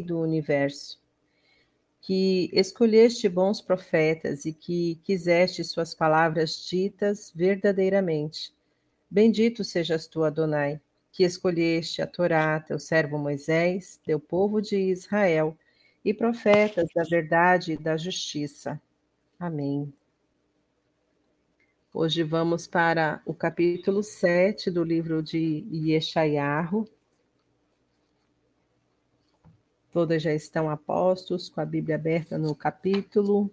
do universo, que escolheste bons profetas e que quiseste suas palavras ditas verdadeiramente. Bendito sejas tu, Adonai, que escolheste a Torá, teu servo Moisés, teu povo de Israel, e profetas da verdade e da justiça. Amém. Hoje vamos para o capítulo 7 do livro de Yeshayahu. Todas já estão apostos, com a Bíblia aberta no capítulo.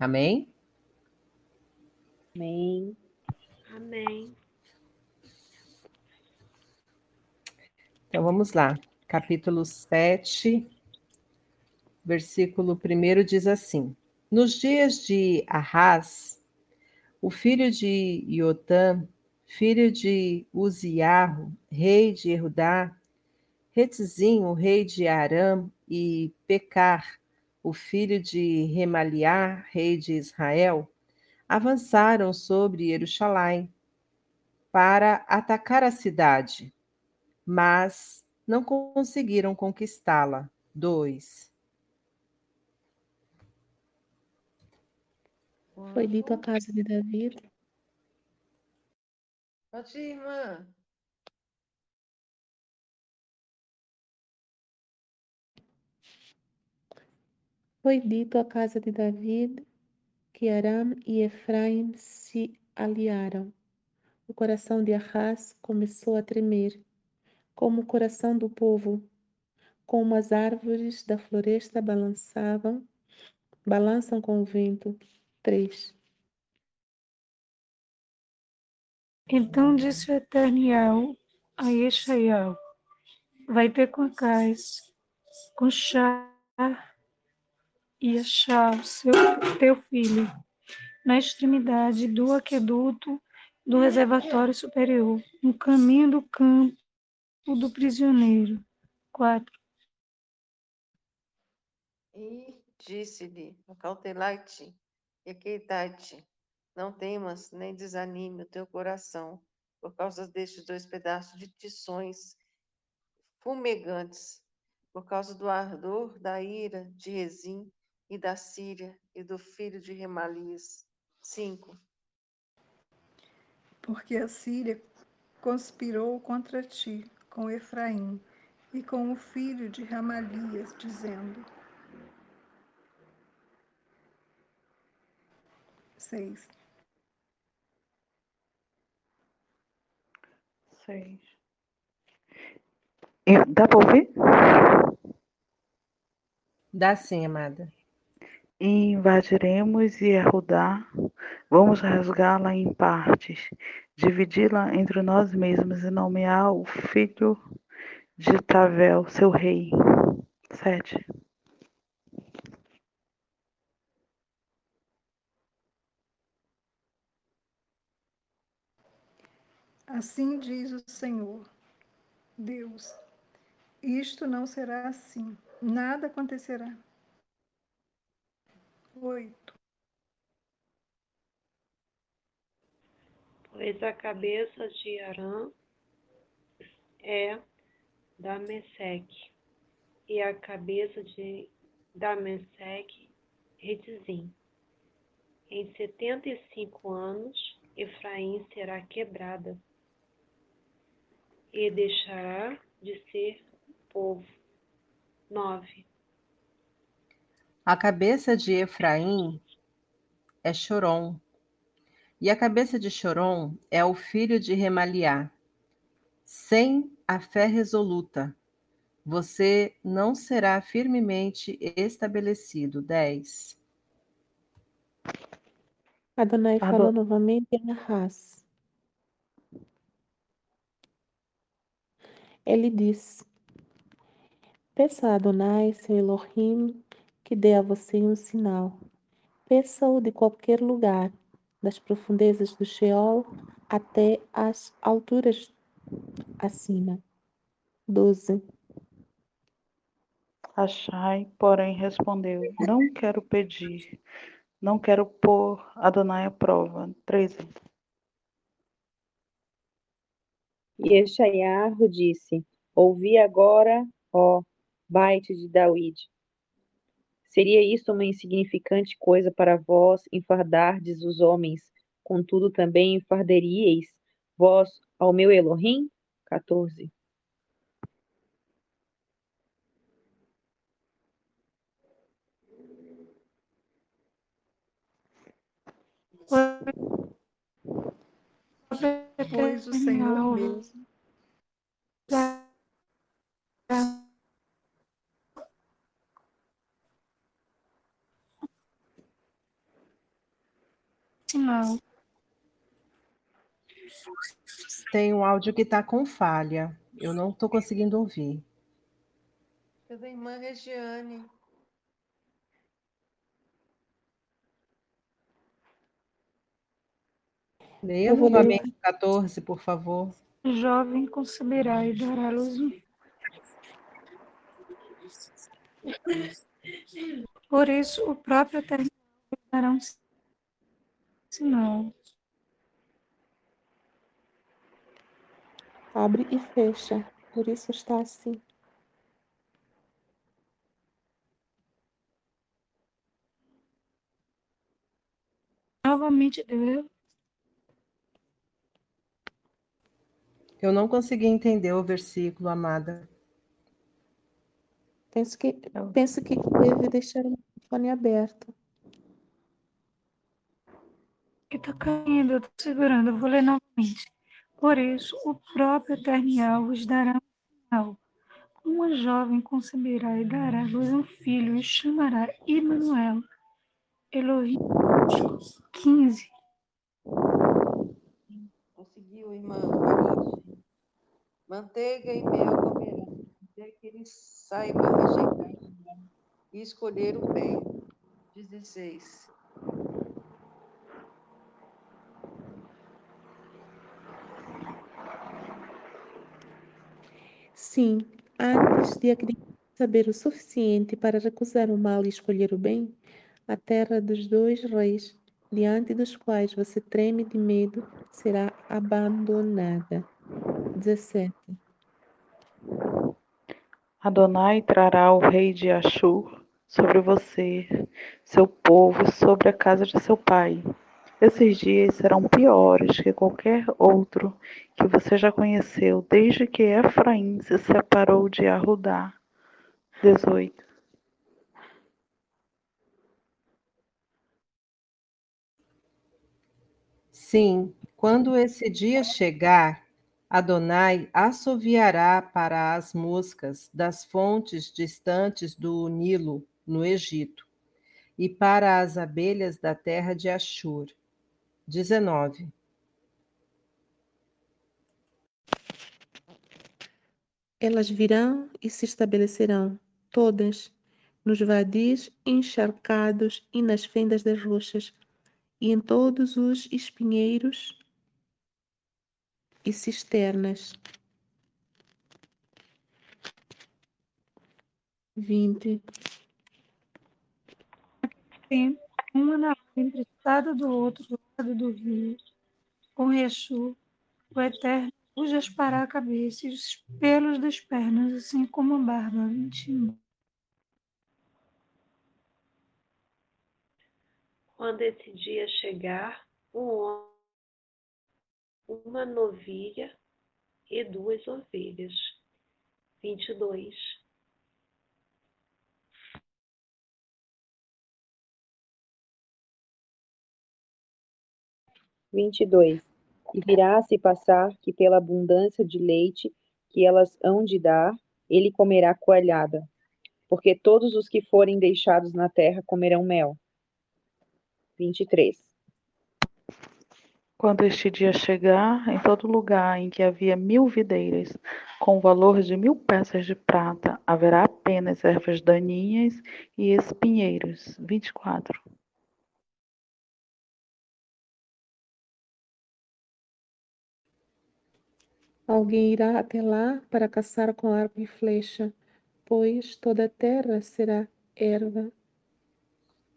Amém? Amém. Amém. Então vamos lá. Capítulo 7, versículo 1 diz assim: Nos dias de Arras, o filho de Iotã, filho de Uziarro, rei de Erudá, Retzinho, rei de Aram, e Pecar, o filho de Remaliá, rei de Israel, avançaram sobre Jerusalém para atacar a cidade mas não conseguiram conquistá-la. 2. Foi dito a casa de Davi. Pode ir, irmã. Foi dito à casa de Davi que Aram e Efraim se aliaram. O coração de Arras começou a tremer como o coração do povo, como as árvores da floresta balançavam, balançam com o vento. 3. Então disse o Eternial a Yeshayahu, vai ter com Acais, com Char e Achar, seu, teu filho, na extremidade do aqueduto do reservatório superior, no caminho do campo do prisioneiro. 4. E disse-lhe: Acautelai-te e aqueitai-te. Não temas, nem desanime o teu coração, por causa destes dois pedaços de tições fumegantes, por causa do ardor da ira de Rezim e da Síria e do filho de Remalias. 5. Porque a Síria conspirou contra ti com Efraim e com o filho de Ramalias, dizendo: Seis. Seis. Dá para ouvir? Dá sim, amada. Invadiremos Yehudá, vamos rasgá-la em partes, dividi-la entre nós mesmos e nomear o filho de Tavel, seu rei. Sete. Assim diz o Senhor, Deus: isto não será assim, nada acontecerá. 8. Pois a cabeça de Arã é da Meseque, e a cabeça de da Meseque, Retzim. Em setenta e cinco anos, Efraim será quebrada e deixará de ser povo. 9. A cabeça de Efraim é Chorom, e a cabeça de Chorom é o filho de Remaliá. Sem a fé resoluta, você não será firmemente estabelecido. 10. Adonai falou novamente em Arras. Ele diz: Peça a Adonai, seu Elohim, que dê a você um sinal. Peça-o de qualquer lugar, das profundezas do Sheol até as alturas acima. 12. Achai, porém, respondeu: Não quero pedir, Não quero pôr Adonai à prova. 13. E Yeshayahu disse: Ouvi agora, ó Baite de David. Seria isto uma insignificante coisa para vós enfardardes os homens, contudo também enfardaríeis vós ao meu Elohim? 14. Pois o Senhor mesmo Sinal. Tem um áudio que está com falha. Eu não estou conseguindo ouvir. É da irmã Regiane. Leia Eu vou ler. novamente o 14, por favor. Jovem conceberá e dará luz Por isso, o próprio Eterno dará um sinal. Abre e fecha. Por isso está assim. Novamente, Deus Eu não consegui entender o versículo, amada. Penso que, penso que deve deixar o microfone aberto. que está caindo, eu estou segurando, eu vou ler novamente. Por isso, o próprio Eternial vos dará um sinal. Uma jovem conceberá e dará à luz um filho e chamará Immanuel. Elohim 15. Conseguiu, irmã Maria. Manteiga e mel comerá, até que ele saiba rejeitar e escolher o bem. 16. Sim, antes de a criança saber o suficiente para recusar o mal e escolher o bem, a terra dos dois reis, diante dos quais você treme de medo, será abandonada. 17. Adonai trará o rei de Ashur sobre você, seu povo, sobre a casa de seu pai. Esses dias serão piores que qualquer outro que você já conheceu desde que Efraim se separou de Arudá. 18. Sim, quando esse dia chegar, Adonai assoviará para as moscas das fontes distantes do Nilo, no Egito, e para as abelhas da terra de Ashur. 19. Elas virão e se estabelecerão, todas, nos vadis encharcados e nas fendas das rochas, e em todos os espinheiros e cisternas. 20. tem uma na emprestada do outro lado do rio, com Rexu, o Eterno os aspará a cabeça e os pelos das pernas, assim como a barba. 21. Quando esse dia chegar, um homem, uma novilha e duas ovelhas. 22. vinte e dois E virá se passar que pela abundância de leite que elas hão de dar, ele comerá coalhada. Porque todos os que forem deixados na terra comerão mel. 23. Quando este dia chegar, em todo lugar em que havia mil videiras, com valor de mil peças de prata, haverá apenas ervas daninhas e espinheiros. 24. Alguém irá até lá para caçar com arco e flecha, pois toda a terra será erva.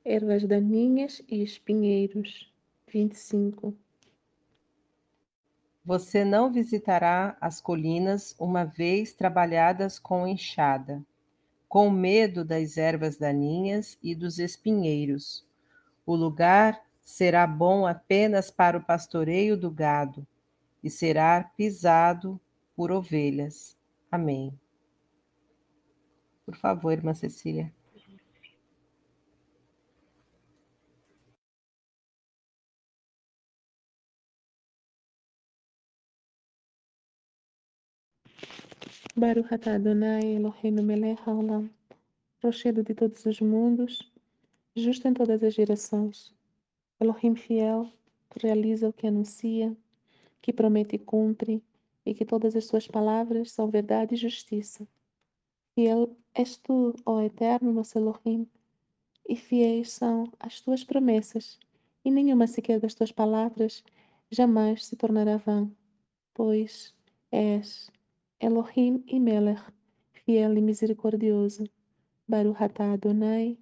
ervas daninhas e espinheiros. 25. Você não visitará as colinas uma vez trabalhadas com enxada, com medo das ervas daninhas e dos espinheiros. O lugar será bom apenas para o pastoreio do gado e será pisado por ovelhas. Amém. Por favor, irmã Cecília. Baruch Adonai Eloheinu melech haolam, rochedo de todos os mundos, justo em todas as gerações. Elohim fiel, que realiza o que anuncia, que promete e cumpre, e que todas as suas palavras são verdade e justiça. Fiel és tu, ó Eterno, nosso Elohim, e fiéis são as tuas promessas, e nenhuma sequer das tuas palavras jamais se tornará vã, pois és Elohim e Melech, fiel e misericordioso. Baruch atah Adonai.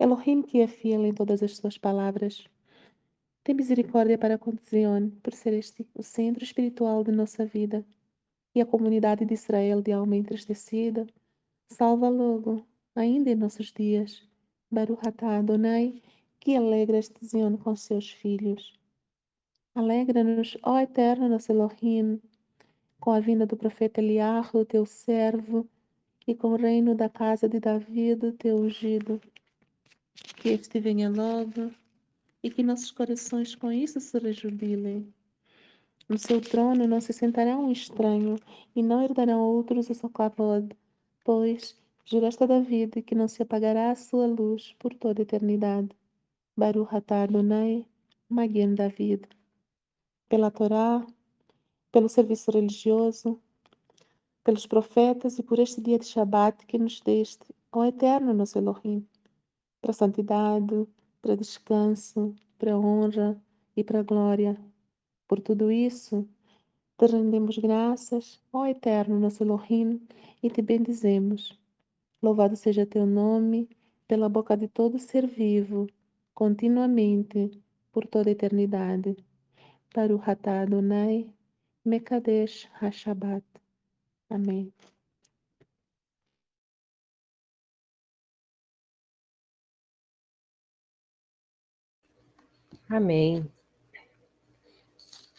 Elohim que é fiel em todas as suas palavras. Tem misericórdia para com Zion, por ser este o centro espiritual de nossa vida. E a comunidade de Israel de alma entristecida, salva logo, ainda em nossos dias. Baruch atah Adonai, que alegra este Zion com seus filhos. Alegra-nos, ó Eterno nosso Elohim, com a vinda do profeta Eliarro, teu servo, e com o reino da casa de Davi, teu ungido. Que este venha logo e que nossos corações com isso se rejubilem. No seu trono não se sentará um estranho e não herdarão outros o seu cavalo, pois juraste a David que não se apagará a sua luz por toda a eternidade. Baruch atah Adonai, Magen David. Pela Torá, pelo serviço religioso, pelos profetas e por este dia de Shabat que nos deste, ó Eterno nosso Elohim, para santidade, para descanso, para honra e para glória. Por tudo isso, te rendemos graças, ó Eterno nosso Elohim, e te bendizemos. Louvado seja teu nome pela boca de todo ser vivo, continuamente, por toda a eternidade. Para o Hatá Adonai, Mekadesh HaShabbat. Amém. Amém.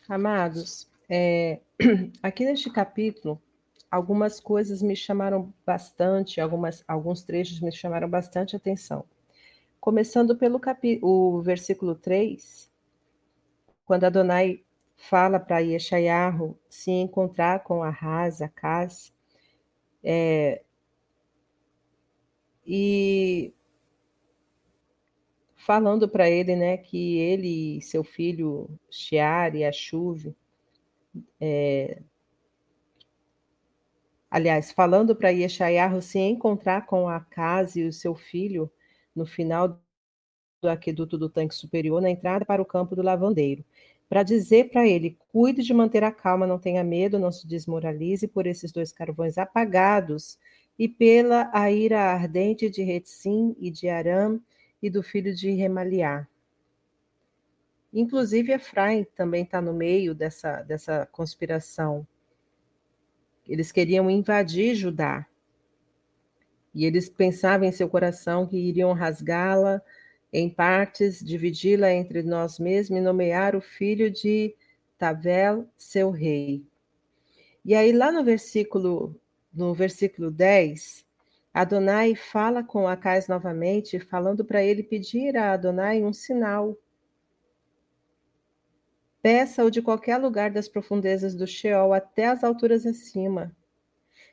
Amados, é, aqui neste capítulo, algumas coisas me chamaram bastante, algumas, alguns trechos me chamaram bastante atenção. Começando pelo capi, o versículo 3, quando Adonai fala para Yeshayahu se encontrar com Arras, Acaz, é, e falando para ele né, que ele e seu filho Shiar e Ashuv, é, aliás, falando para Yeshayahu se encontrar com Acaz e o seu filho no final do aqueduto do tanque superior, na entrada para o campo do lavandeiro para dizer para ele: cuide de manter a calma, não tenha medo, não se desmoralize por esses dois carvões apagados e pela a ira ardente de Retzim e de Aram e do filho de Remaliá. Inclusive, Efraim também está no meio dessa, dessa conspiração. Eles queriam invadir Judá. E eles pensavam em seu coração que iriam rasgá-la em partes, dividi-la entre nós mesmos e nomear o filho de Tavel, seu rei. E aí, lá no versículo, no versículo 10, Adonai fala com Acais novamente, falando para ele pedir a Adonai um sinal. Peça-o de qualquer lugar das profundezas do Sheol até as alturas acima.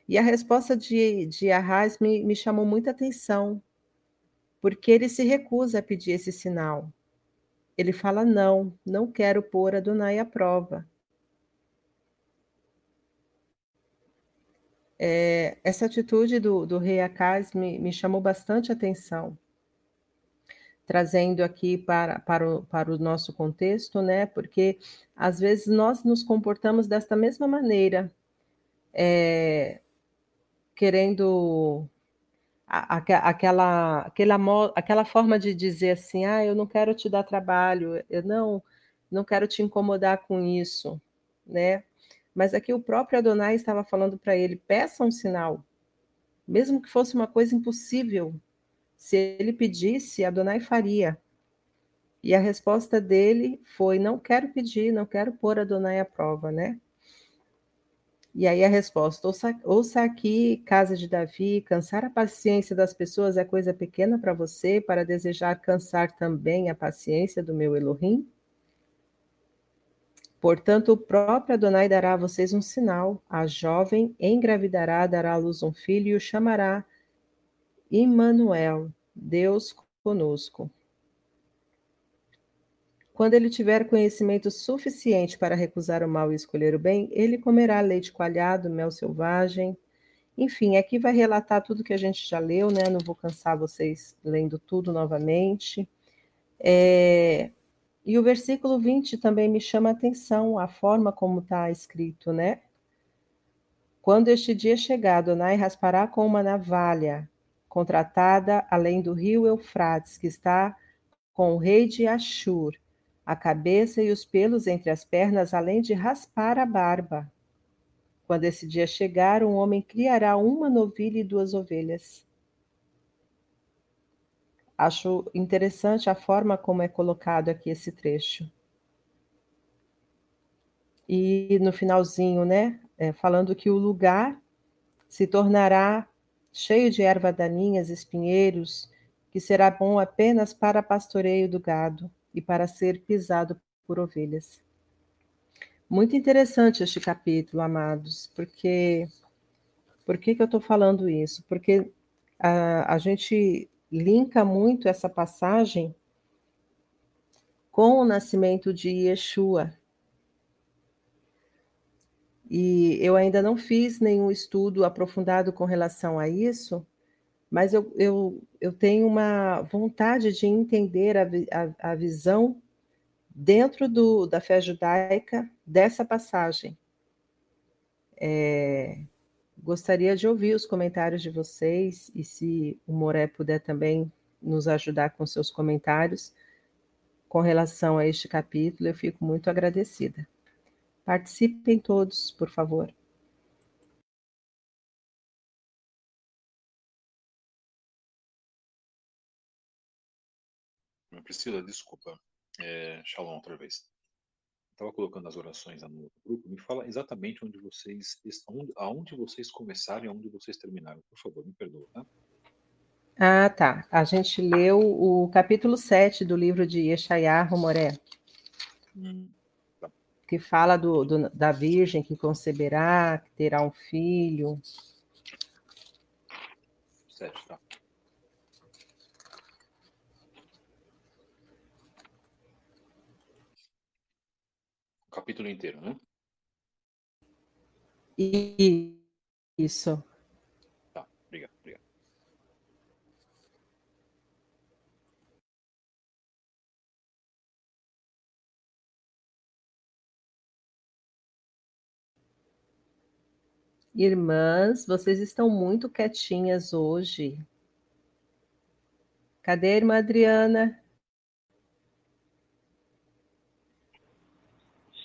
E a resposta de, de Arras me, me chamou muita atenção, porque ele se recusa a pedir esse sinal. Ele fala: não, não quero pôr Adonai à prova. É, essa atitude do, do rei Acaz me, me chamou bastante atenção, trazendo aqui para, para, o, para o nosso contexto, né? Porque às vezes nós nos comportamos desta mesma maneira, é, querendo aquela, aquela, aquela forma de dizer assim, ah, eu não quero te dar trabalho, eu não, não quero te incomodar com isso, né? Mas aqui o próprio Adonai estava falando para ele, peça um sinal, mesmo que fosse uma coisa impossível. Se ele pedisse, Adonai faria. E a resposta dele foi: não quero pedir, não quero pôr Adonai à prova, né? E aí a resposta: ouça, ouça aqui, casa de Davi, cansar a paciência das pessoas é coisa pequena para você, para desejar cansar também a paciência do meu Elohim? Portanto, o próprio Adonai dará a vocês um sinal: a jovem engravidará, dará à luz um filho e o chamará Immanuel, Deus conosco. Quando ele tiver conhecimento suficiente para recusar o mal e escolher o bem, ele comerá leite coalhado, mel selvagem. Enfim, aqui vai relatar tudo que a gente já leu, né? Não vou cansar vocês lendo tudo novamente. É... E o versículo 20 também me chama a atenção, a forma como está escrito, né? Quando este dia chegar, Adonai raspará com uma navalha contratada além do rio Eufrates, que está com o rei de Ashur, a cabeça e os pelos entre as pernas, além de raspar a barba. Quando esse dia chegar, um homem criará uma novilha e duas ovelhas. Acho interessante a forma como é colocado aqui esse trecho. E no finalzinho, né, é, falando que o lugar se tornará cheio de erva daninhas, espinheiros, que será bom apenas para pastoreio do gado e para ser pisado por ovelhas. Muito interessante este capítulo, amados, porque por que, que eu estou falando isso? Porque a, a gente linka muito essa passagem com o nascimento de Yeshua. E eu ainda não fiz nenhum estudo aprofundado com relação a isso, mas eu, eu, eu tenho uma vontade de entender a, a, a visão dentro do, da fé judaica dessa passagem. É, gostaria de ouvir os comentários de vocês e se o Moré puder também nos ajudar com seus comentários com relação a este capítulo, eu fico muito agradecida. Participem todos, por favor. Priscila, desculpa. É, shalom outra vez. Estava colocando as orações no grupo. Me fala exatamente onde vocês estão, aonde vocês começaram e aonde vocês terminaram. Por favor, me perdoa, tá? Ah, tá. A gente leu o capítulo 7 do livro de Yeshayahu Moré. Hum, tá. Que fala do, do, da virgem que conceberá, que terá um filho. Sete, tá. Capítulo inteiro, né? Isso. Tá, obrigado, obrigado. Irmãs, vocês estão muito quietinhas hoje. Cadê a irmã Adriana?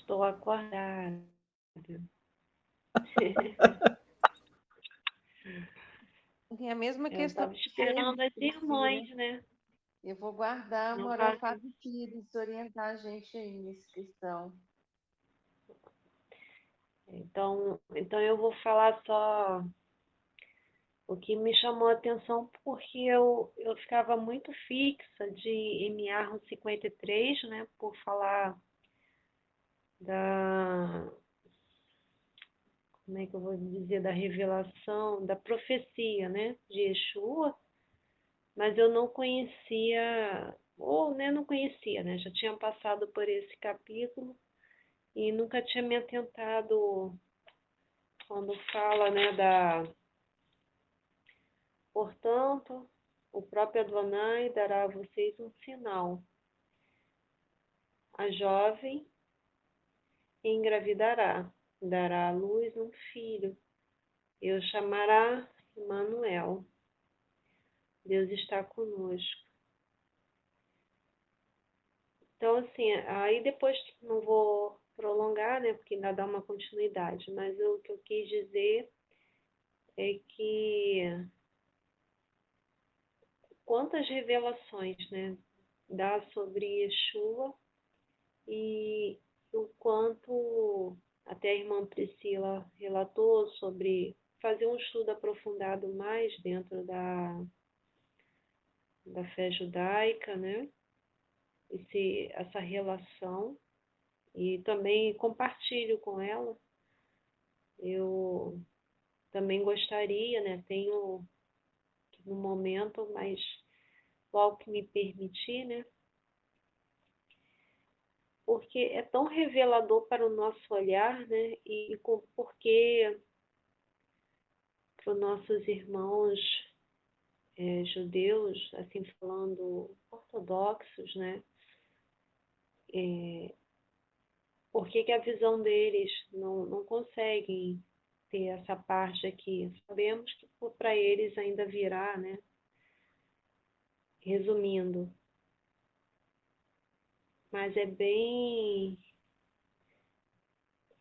Estou acordada. Tem a mesma Eu questão. esperando as irmãs, né? Eu vou guardar a moral Fábio Pires orientar a gente aí nessa questão. Então, então eu vou falar só o que me chamou a atenção, porque eu, eu ficava muito fixa de MA 53, né, por falar da. Como é que eu vou dizer? Da revelação, da profecia, né, de Yeshua, mas eu não conhecia, ou né, não conhecia, né, já tinha passado por esse capítulo e nunca tinha me atentado quando fala, né, da Portanto, o próprio Adonai dará a vocês um sinal. A jovem engravidará, dará à luz um filho, e o chamará Emanuel. Deus está conosco. Então, assim, aí depois não vou prolongar, né, porque ainda dá uma continuidade, mas o que eu quis dizer é que quantas revelações, né, dá sobre Yeshua e o quanto até a irmã Priscila relatou sobre fazer um estudo aprofundado mais dentro da, da fé judaica, né? Esse, essa relação e também compartilho com ela. Eu também gostaria, né? Tenho no momento, mas logo que me permitir, né? Porque é tão revelador para o nosso olhar, né? E porque para os nossos irmãos é, judeus, assim falando ortodoxos, né? É, por que, a visão deles não, não conseguem ter essa parte aqui? Sabemos que para eles ainda virá, né? Resumindo, mas é bem.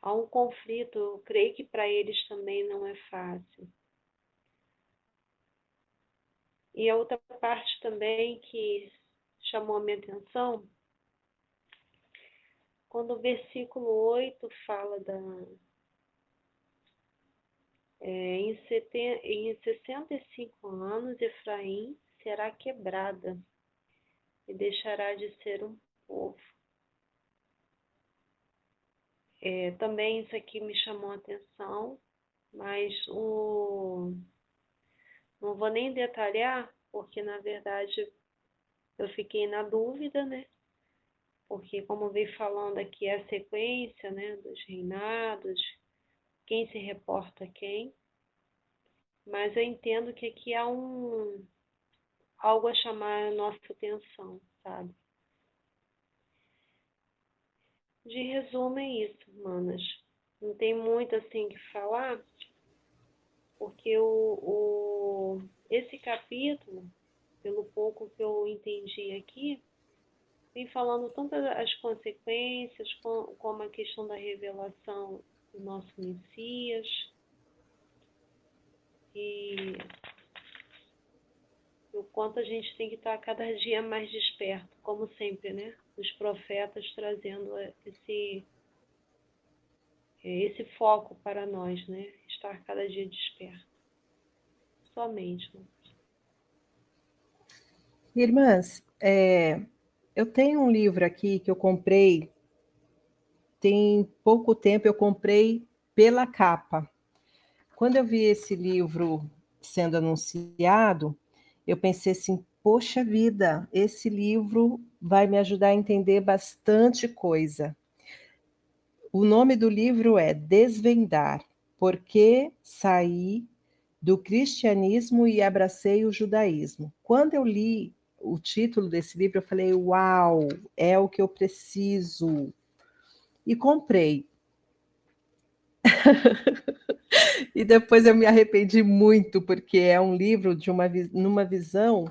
Há um conflito, eu creio que para eles também não é fácil. E a outra parte também que chamou a minha atenção quando o versículo 8 fala da. É, em, seten, em 65 anos, Efraim será quebrada e deixará de ser um povo. É, também isso aqui me chamou a atenção, mas o, não vou nem detalhar, porque na verdade eu fiquei na dúvida, né? porque como vem falando aqui é a sequência né, dos reinados, quem se reporta a quem, mas eu entendo que aqui há um algo a chamar a nossa atenção, sabe? De resumo é isso, manas. Não tem muito assim que falar, porque o, o esse capítulo, pelo pouco que eu entendi aqui, vem falando tanto as consequências, como a questão da revelação do nosso Messias. E o quanto a gente tem que estar cada dia mais desperto, como sempre, né? Os profetas trazendo esse, esse foco para nós, né? Estar cada dia desperto. Somente. Né? Irmãs, é, eu tenho um livro aqui que eu comprei, tem pouco tempo eu comprei pela capa. Quando eu vi esse livro sendo anunciado, eu pensei assim: poxa vida, esse livro vai me ajudar a entender bastante coisa. O nome do livro é Desvendar: Por que saí do cristianismo e abracei o judaísmo. Quando eu li o título desse livro, eu falei: Uau, é o que eu preciso. E comprei. e depois eu me arrependi muito, porque é um livro de uma numa visão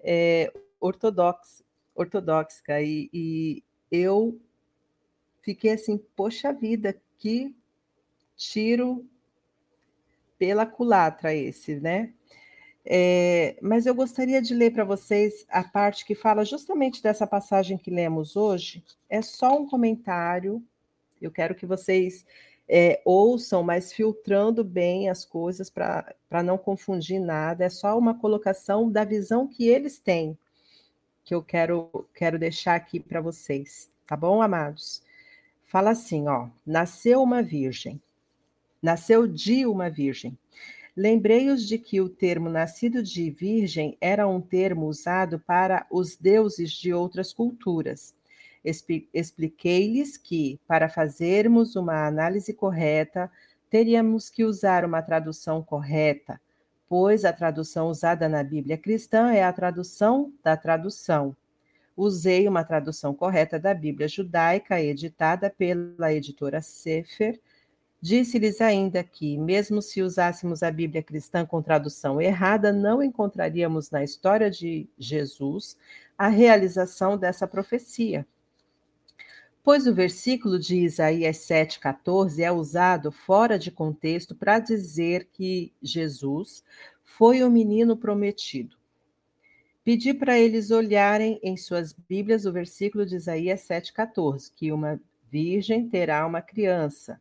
é, ortodoxa, ortodoxa e, e eu fiquei assim, poxa vida, que tiro pela culatra esse, né? É, mas eu gostaria de ler para vocês a parte que fala justamente dessa passagem que lemos hoje. É só um comentário. Eu quero que vocês é, ouçam, mas filtrando bem as coisas para não confundir nada. É só uma colocação da visão que eles têm, que eu quero, quero deixar aqui para vocês. Tá bom, amados? Fala assim, ó. Nasceu uma virgem. Nasceu de uma virgem Lembrei-os de que o termo nascido de virgem era um termo usado para os deuses de outras culturas. Expliquei-lhes que, para fazermos uma análise correta, teríamos que usar uma tradução correta, pois a tradução usada na Bíblia cristã é a tradução da tradução. Usei uma tradução correta da Bíblia judaica, editada pela editora Sefer, Disse-lhes ainda que, mesmo se usássemos a Bíblia cristã com tradução errada, não encontraríamos na história de Jesus a realização dessa profecia. Pois o versículo de Isaías 7,14 é usado fora de contexto para dizer que Jesus foi o menino prometido. Pedi para eles olharem em suas Bíblias o versículo de Isaías 7,14, que uma virgem terá uma criança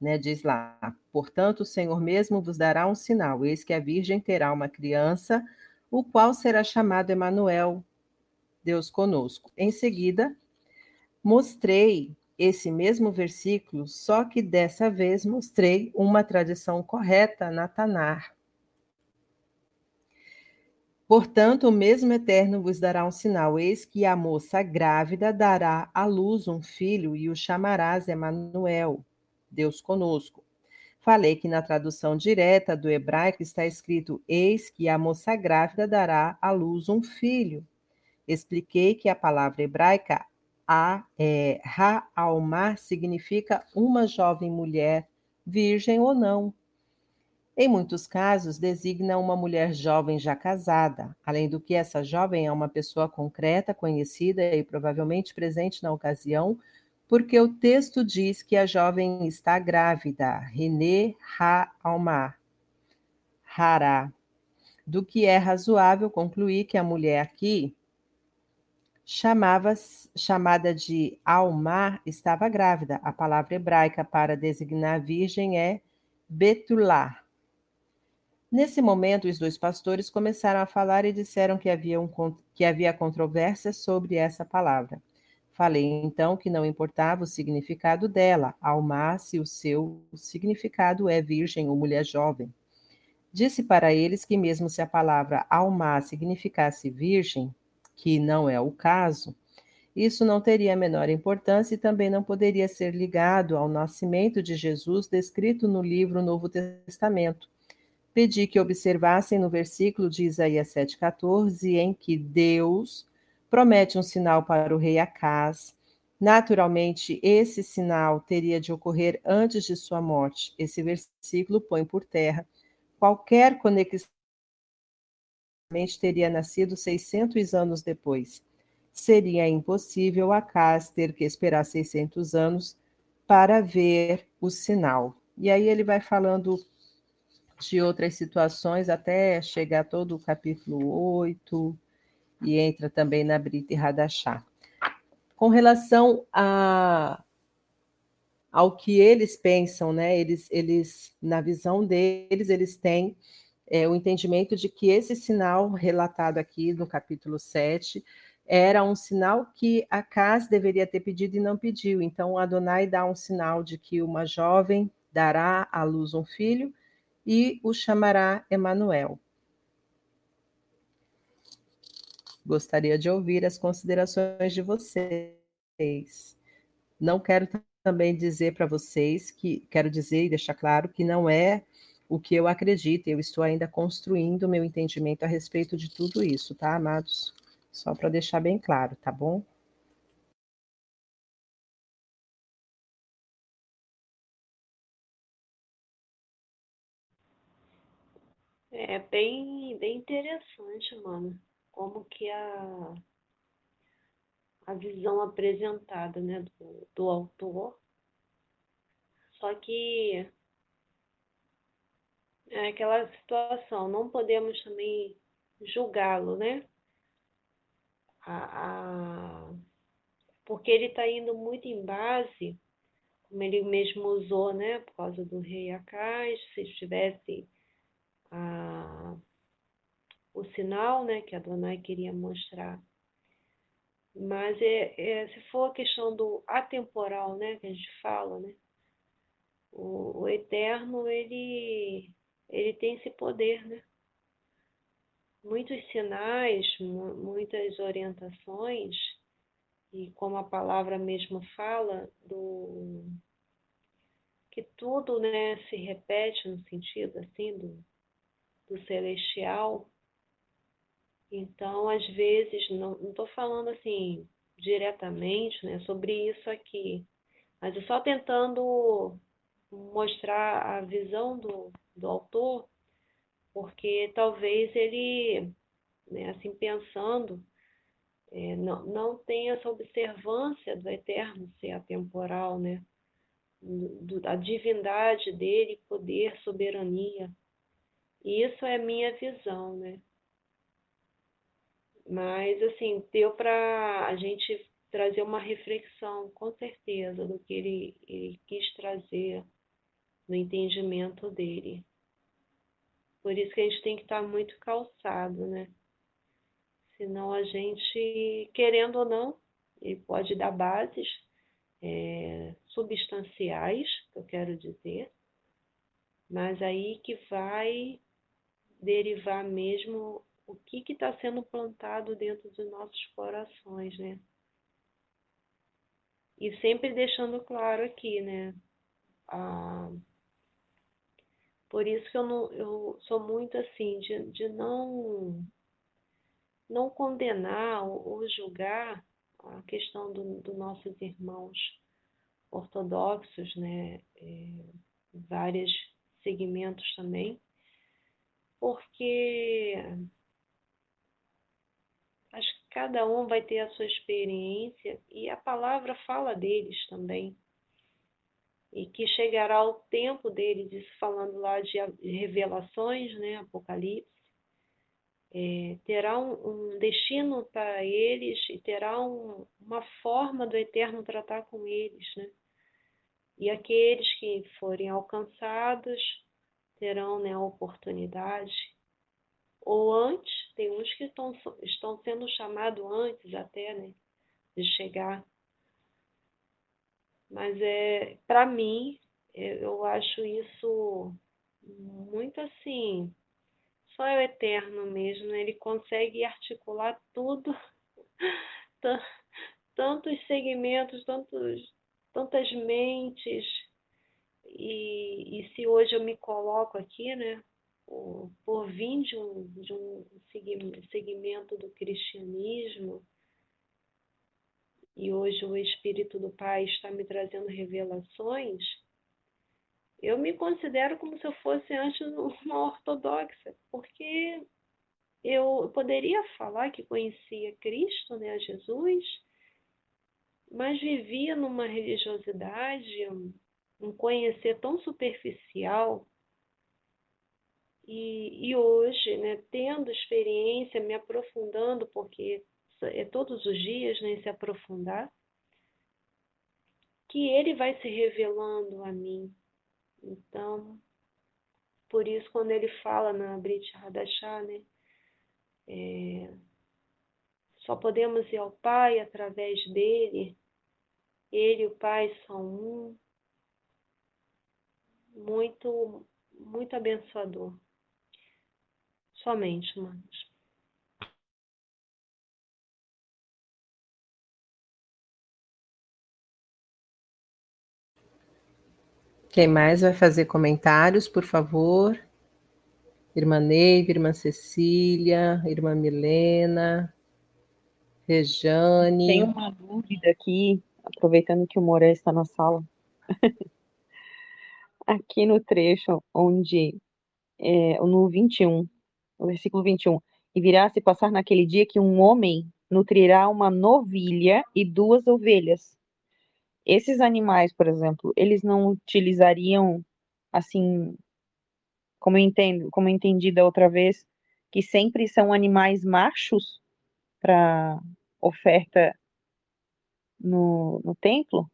né, diz lá: Portanto, o Senhor mesmo vos dará um sinal: eis que a virgem terá uma criança, o qual será chamado Emanuel, Deus conosco. Em seguida, mostrei esse mesmo versículo, só que dessa vez mostrei uma tradição correta na Tanar. Portanto, o mesmo Eterno vos dará um sinal: eis que a moça grávida dará à luz um filho e o chamarás Emanuel, Deus conosco. Falei que na tradução direta do hebraico está escrito: Eis que a moça grávida dará à luz um filho. Expliquei que a palavra hebraica a, é, significa uma jovem mulher, virgem ou não. Em muitos casos, designa uma mulher jovem já casada, além do que essa jovem é uma pessoa concreta, conhecida e provavelmente presente na ocasião, porque o texto diz que a jovem está grávida, René Ha-Almar, Hará. Do que é razoável concluir que a mulher aqui, chamada de Almar, estava grávida. A palavra hebraica para designar virgem é Betulá. Nesse momento, os dois pastores começaram a falar e disseram que havia, um, que havia controvérsia sobre essa palavra. Falei então que não importava o significado dela, Almar se o seu significado é virgem ou mulher jovem. Disse para eles que, mesmo se a palavra alma significasse virgem, que não é o caso, isso não teria a menor importância e também não poderia ser ligado ao nascimento de Jesus descrito no livro Novo Testamento. Pedi que observassem no versículo de Isaías 7,14, em que Deus promete um sinal para o rei Acás. Naturalmente, esse sinal teria de ocorrer antes de sua morte. Esse versículo põe por terra qualquer conexão teria nascido 600 anos depois. Seria impossível Acás ter que esperar 600 anos para ver o sinal. E aí ele vai falando de outras situações até chegar todo o capítulo 8, e entra também na Brita e Radachá. Com relação a, ao que eles pensam, né? Eles, eles, na visão deles, eles têm é, o entendimento de que esse sinal relatado aqui no capítulo 7 era um sinal que Acas deveria ter pedido e não pediu. Então, Adonai dá um sinal de que uma jovem dará à luz um filho e o chamará Emanuel. Gostaria de ouvir as considerações de vocês. Não quero também dizer para vocês que quero dizer e deixar claro que não é o que eu acredito, eu estou ainda construindo o meu entendimento a respeito de tudo isso, tá, amados? Só para deixar bem claro, tá bom? É bem, bem interessante, mano como que a, a visão apresentada né, do, do autor. Só que é aquela situação, não podemos também julgá-lo, né? A, a, porque ele está indo muito em base, como ele mesmo usou, né? Por causa do rei Acais, se estivesse a, o sinal né, que a Adonai queria mostrar. Mas é, é, se for a questão do atemporal, né, que a gente fala, né, o, o eterno ele ele tem esse poder, né? Muitos sinais, muitas orientações e como a palavra mesmo fala do que tudo, né, se repete no sentido assim do, do celestial então, às vezes, não estou falando assim diretamente né, sobre isso aqui, mas eu só tentando mostrar a visão do, do autor, porque talvez ele, né, assim pensando, é, não, não tenha essa observância do eterno ser atemporal, né? Do, da divindade dele, poder, soberania. E isso é minha visão, né? Mas, assim, deu para a gente trazer uma reflexão, com certeza, do que ele, ele quis trazer no entendimento dele. Por isso que a gente tem que estar muito calçado, né? Senão a gente, querendo ou não, ele pode dar bases é, substanciais, eu quero dizer, mas aí que vai derivar mesmo o que está sendo plantado dentro dos nossos corações, né? E sempre deixando claro aqui, né? Por isso que eu, não, eu sou muito assim, de, de não, não condenar ou, ou julgar a questão dos do nossos irmãos ortodoxos, né? É, vários segmentos também, porque acho que cada um vai ter a sua experiência e a palavra fala deles também. E que chegará o tempo deles, isso falando lá de revelações, né, Apocalipse, é, terá um, um destino para eles e terá um, uma forma do Eterno tratar com eles, né? E aqueles que forem alcançados terão né, a oportunidade ou antes, tem uns que estão, estão sendo chamados antes até, né, de chegar. Mas é, para mim, é, eu acho isso muito assim, só é o eterno mesmo, né? ele consegue articular tudo, tantos segmentos, tantos, tantas mentes, e, e se hoje eu me coloco aqui, né, por, por vir de um, de um segmento do cristianismo, e hoje o Espírito do Pai está me trazendo revelações, eu me considero como se eu fosse antes uma ortodoxa, porque eu poderia falar que conhecia Cristo, né, Jesus, mas vivia numa religiosidade, um conhecer tão superficial. E, e hoje, né, tendo experiência, me aprofundando, porque é todos os dias né, se aprofundar, que ele vai se revelando a mim. Então, por isso, quando ele fala na Brit Hadashah, né, é, só podemos ir ao Pai através dele, ele e o Pai são um. Muito, muito abençoador. Somente, humanos. Quem mais vai fazer comentários, por favor? Irmã Neiva, Irmã Cecília, Irmã Milena, Rejane. Tem uma dúvida aqui, aproveitando que o Moré está na sala. aqui no trecho onde, é, no 21, no versículo 21, e virá se passar naquele dia que um homem nutrirá uma novilha e duas ovelhas. Esses animais, por exemplo, eles não utilizariam, assim, como eu entendo, como eu entendi da outra vez, que sempre são animais machos para oferta no, no templo?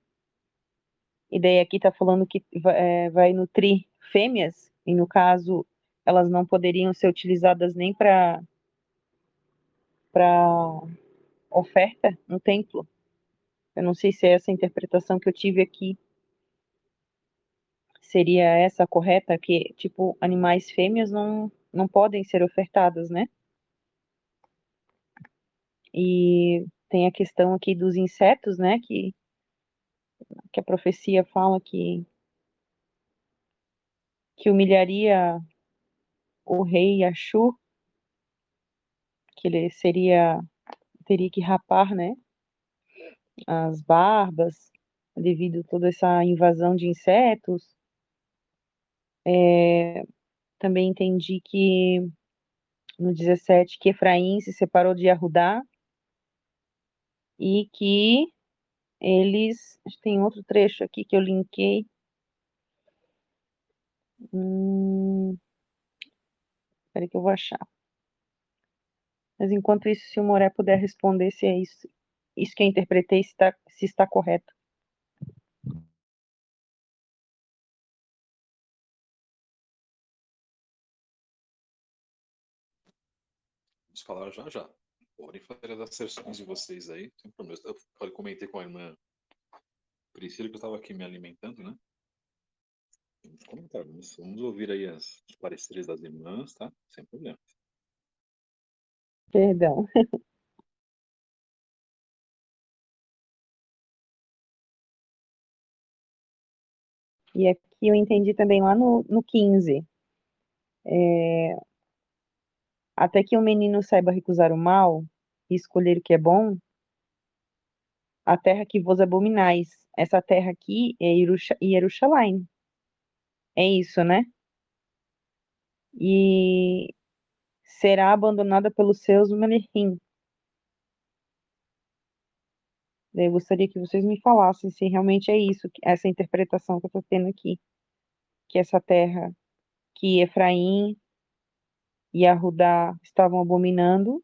E daí aqui está falando que é, vai nutrir fêmeas, e no caso elas não poderiam ser utilizadas nem para para oferta no templo. Eu não sei se é essa interpretação que eu tive aqui seria essa correta, que tipo animais fêmeas não não podem ser ofertadas, né? E tem a questão aqui dos insetos, né? Que que a profecia fala que que humilharia o rei Ashur, que ele seria teria que rapar, né, as barbas devido a toda essa invasão de insetos É, também entendi que no 17 que Efraim se separou de Arudá e que eles tem outro trecho aqui que eu linkei. Hum, que eu vou achar. Mas enquanto isso, se o Moré puder responder se é isso, isso que eu interpretei, se está, se está correto. Vamos falar já já. Podem fazer as asserções de vocês aí, sem problema. Eu comentei com a irmã Priscila que eu estava aqui me alimentando, né? Vamos comentar, vamos, vamos ouvir aí as, os pareceres das irmãs, tá? Sem problema. Perdão. E aqui eu entendi também lá no, no 15. É, até que o menino saiba recusar o mal e escolher o que é bom, a terra que vos abominais. Essa terra aqui é Jerusalém. É isso, né? E será abandonada pelos seus Melechim. Eu gostaria que vocês me falassem se realmente é isso, essa interpretação que eu estou tendo aqui. Que essa terra que Efraim e Arudá estavam abominando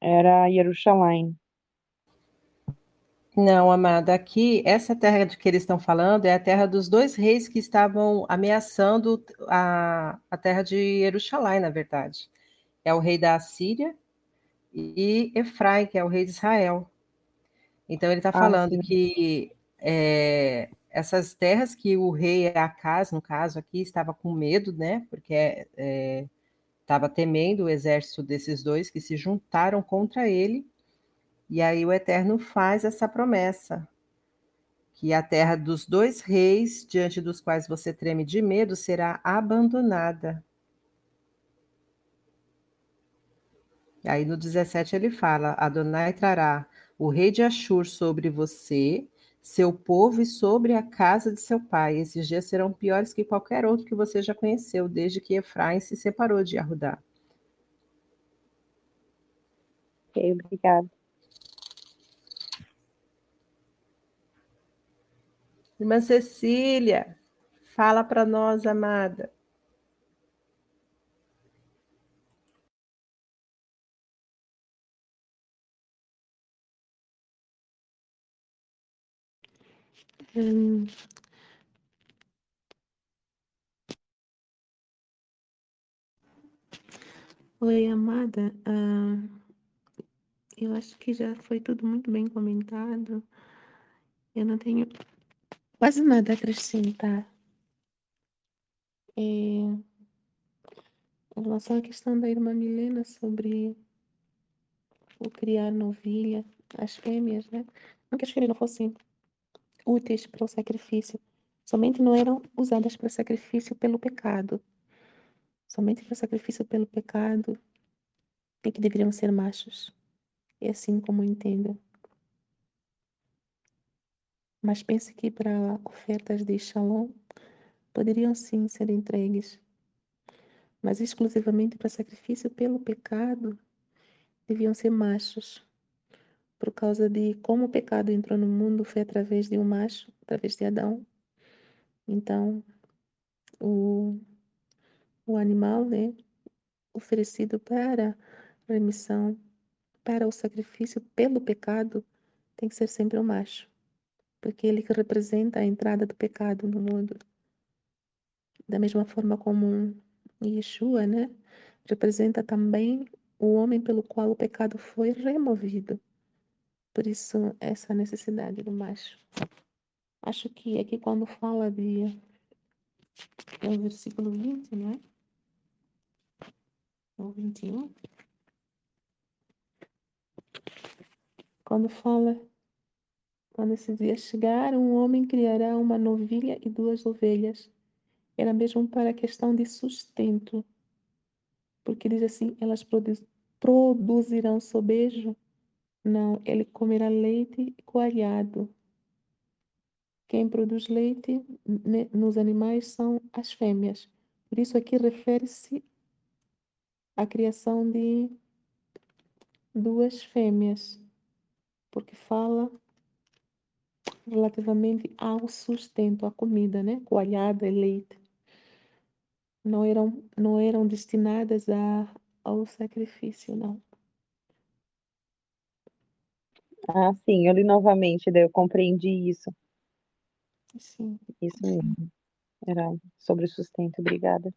era Jerusalém. Não, amada, aqui, essa terra de que eles estão falando é a terra dos dois reis que estavam ameaçando a, a terra de Jerusalém, na verdade. É o rei da Assíria e Efraim, que é o rei de Israel. Então, ele está ah, falando sim. que é, essas terras que o rei Acas, no caso aqui, estava com medo, né? Porque estava é, temendo o exército desses dois que se juntaram contra ele e aí o Eterno faz essa promessa, que a terra dos dois reis, diante dos quais você treme de medo, será abandonada. E aí no 17 ele fala: Adonai trará o rei de Ashur sobre você, seu povo e sobre a casa de seu pai. Esses dias serão piores que qualquer outro que você já conheceu, desde que Efraim se separou de Arudá. Ok, obrigada. Irmã Cecília, fala para nós, amada. Hum. Oi, amada. Uh, eu acho que já foi tudo muito bem comentado. Eu não tenho quase nada a acrescentar. É, em relação à questão da irmã Milena sobre o criar novilha, as fêmeas, né? Não que as fêmeas não fossem úteis para o sacrifício, somente não eram usadas para sacrifício pelo pecado. Somente para sacrifício pelo pecado é que deveriam ser machos. É assim como entendo. Mas pense que para ofertas de shalom poderiam sim ser entregues, mas exclusivamente para sacrifício pelo pecado deviam ser machos, por causa de como o pecado entrou no mundo foi através de um macho, através de Adão. Então, o, o animal, né, oferecido para remissão, para o sacrifício pelo pecado, tem que ser sempre o macho porque ele que representa a entrada do pecado no mundo. Da mesma forma como Yeshua, né, representa também o homem pelo qual o pecado foi removido. Por isso, essa necessidade do macho. Acho que aqui quando fala de. É o versículo 20, não é? Ou 21. Quando fala quando esse dia chegar, um homem criará uma novilha e duas ovelhas. Era mesmo para a questão de sustento. Porque diz assim: elas produz, produzirão sobejo? Não, ele comerá leite coalhado. Quem produz leite nos animais são as fêmeas. Por isso aqui refere-se à criação de duas fêmeas, porque fala relativamente ao sustento, à comida, né? Coalhada e leite. Não eram, não eram destinadas a, ao sacrifício, não. Ah, sim, eu li novamente, daí eu compreendi isso. Sim. Isso mesmo. Era sobre o sustento, obrigada.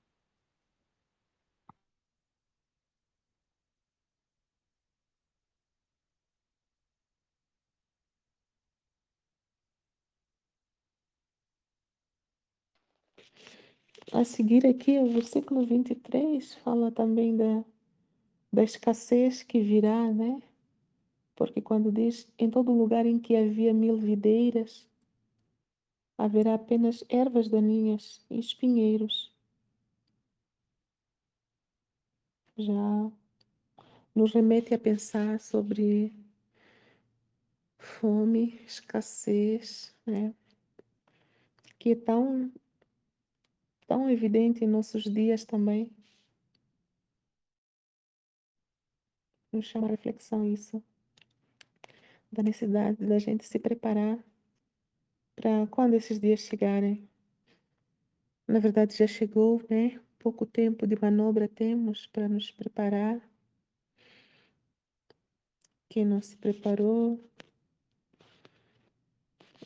A seguir aqui, o versículo 23 fala também da, da escassez que virá, né? Porque quando diz, em todo lugar em que havia mil videiras, haverá apenas ervas daninhas e espinheiros. Já nos remete a pensar sobre fome, escassez, né? Que é tão, tão evidente em nossos dias também. Nos chama a reflexão isso, da necessidade da gente se preparar para quando esses dias chegarem. Na verdade, já chegou, né? Pouco tempo de manobra temos para nos preparar. Quem não se preparou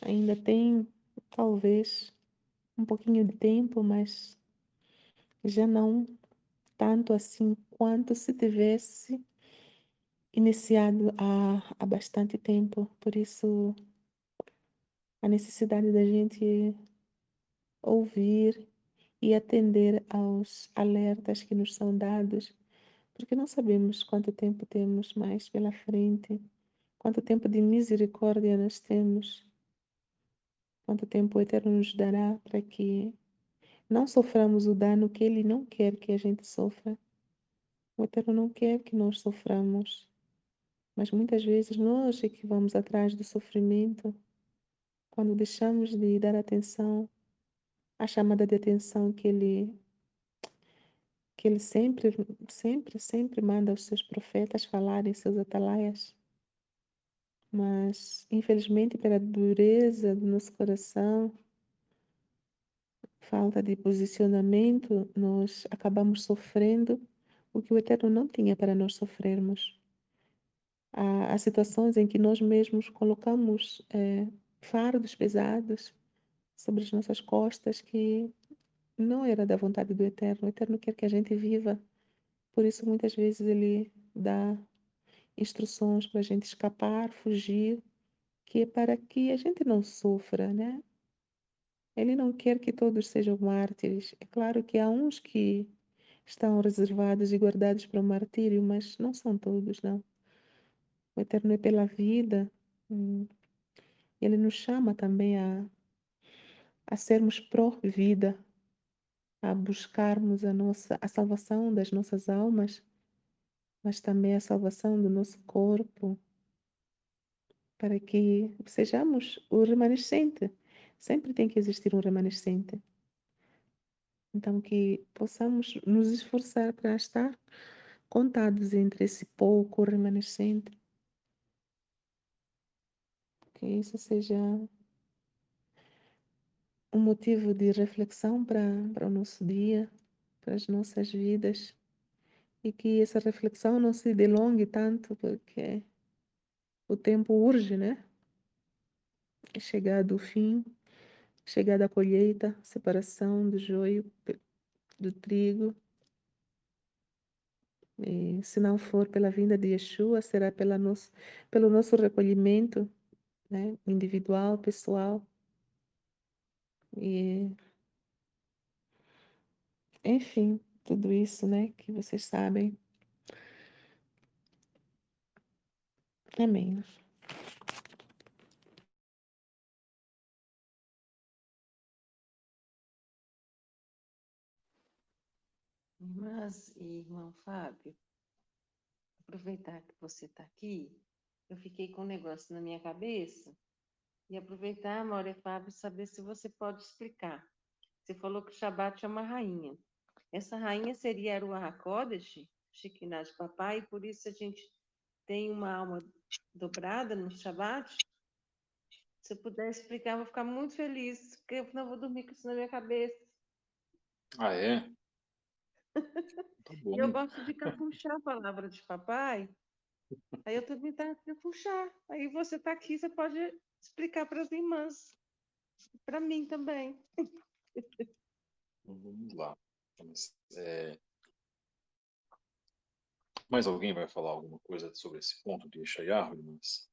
ainda tem, talvez, um pouquinho de tempo, mas já não tanto assim quanto se tivesse iniciado há, há bastante tempo. Por isso, a necessidade da gente ouvir e atender aos alertas que nos são dados, porque não sabemos quanto tempo temos mais pela frente, quanto tempo de misericórdia nós temos, quanto tempo o Eterno nos dará para que não soframos o dano que Ele não quer que a gente sofra. O Eterno não quer que nós soframos, mas muitas vezes nós é que vamos atrás do sofrimento quando deixamos de dar atenção à chamada de atenção que Ele que ele sempre, sempre, sempre manda os seus profetas falarem, seus atalaias. Mas, infelizmente, pela dureza do nosso coração, falta de posicionamento, nós acabamos sofrendo o que o Eterno não tinha para nós sofrermos. Há, situações em que nós mesmos colocamos é, fardos pesados sobre as nossas costas que não era da vontade do Eterno. O Eterno quer que a gente viva. Por isso, muitas vezes, Ele dá instruções para a gente escapar, fugir, que é para que a gente não sofra, né? Ele não quer que todos sejam mártires. É claro que há uns que estão reservados e guardados para o martírio, mas não são todos, não. O Eterno é pela vida. Hum. Ele nos chama também a, a sermos pró-vida, a buscarmos a nossa a salvação das nossas almas, mas também a salvação do nosso corpo, para que sejamos o remanescente. Sempre tem que existir um remanescente. Então que possamos nos esforçar para estar contados entre esse pouco remanescente. Que isso seja um motivo de reflexão para, o nosso dia, para as nossas vidas. E que essa reflexão não se delongue tanto, porque o tempo urge, né? É chegado o fim, chegada a colheita, separação do joio do trigo. E, se não for pela vinda de Yeshua, será pela nosso, pelo nosso recolhimento né? individual, pessoal. E, enfim, tudo isso né? que vocês sabem. Amém. Irmãs e irmão Fábio, aproveitar que você está aqui, eu fiquei com um negócio na minha cabeça E aproveitar, Mauro e Fábio, saber se você pode explicar. Você falou que o Shabat é uma rainha. Essa rainha seria o HaKodesh, Shekinah de papai, e por isso a gente tem uma alma dobrada no Shabat? Se eu puder explicar, eu vou ficar muito feliz, porque eu não vou dormir com isso na minha cabeça. Ah, é? Tá eu gosto de capuchar a palavra de papai. Aí eu também tá capuchar. Aí você tá aqui, você pode explicar para as irmãs. Para mim também. Então, vamos lá. Mas, é, Mais alguém vai falar alguma coisa sobre esse ponto de Yeshayahu, irmãs?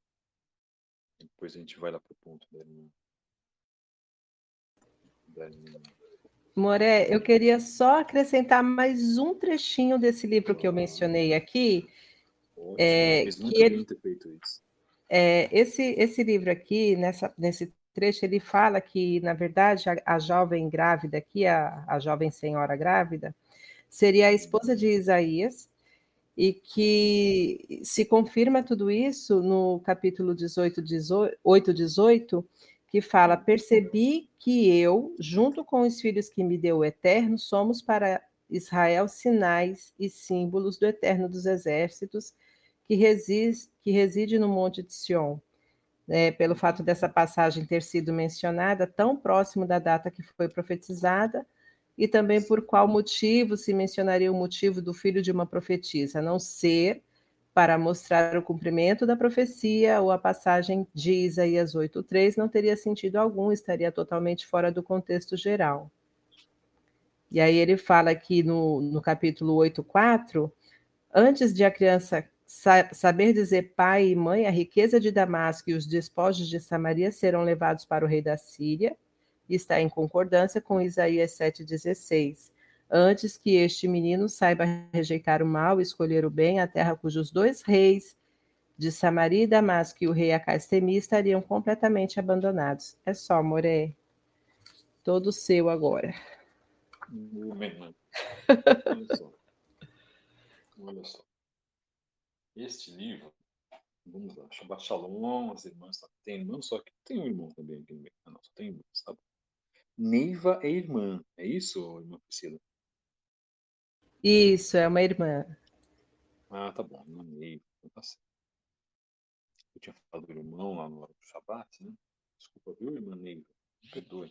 Depois a gente vai lá para o ponto da irmã. Da irmã. Moré, eu queria só acrescentar mais um trechinho desse livro que eu mencionei aqui. Ótimo, É, fez que muito ele- ter feito isso. É, esse, esse livro aqui, nessa, nesse trecho, ele fala que, na verdade, a, a jovem grávida aqui, a, a jovem senhora grávida, seria a esposa de Isaías, e que se confirma tudo isso no capítulo 18, 18, 8, 18, que fala: Percebi que eu, junto com os filhos que me deu o Eterno, somos para Israel sinais e símbolos do Eterno dos Exércitos, que reside, que reside no Monte de Sião. É, pelo fato dessa passagem ter sido mencionada tão próximo da data que foi profetizada, e também por qual motivo se mencionaria o motivo do filho de uma profetisa, a não ser para mostrar o cumprimento da profecia ou a passagem de Isaías 8:3 não teria sentido algum, estaria totalmente fora do contexto geral. E aí ele fala aqui no, no capítulo 8:4, antes de a criança sa saber dizer pai e mãe, a riqueza de Damasco e os despojos de Samaria serão levados para o rei da Síria, está em concordância com Isaías 7,16. Antes que este menino saiba rejeitar o mal e escolher o bem, a terra cujos dois reis, de Samaria e Damasco, e o rei Acastemi, estariam completamente abandonados. É só, Moré. Todo seu agora. O menino. Olha só. Olha só. Este livro, vamos lá, Shabbat Shalom, as irmãs, tem irmão só que tem um irmão também aqui no meio. Ah, não, só tem irmãs, tá bom. Neiva é irmã, é isso, irmã Priscila? Isso, é uma irmã. Ah, tá bom, irmã Neiva, então tá certo. Eu tinha falado do irmão lá no hora do Shabbat, né? Desculpa, viu, irmã Neiva? Me perdoe.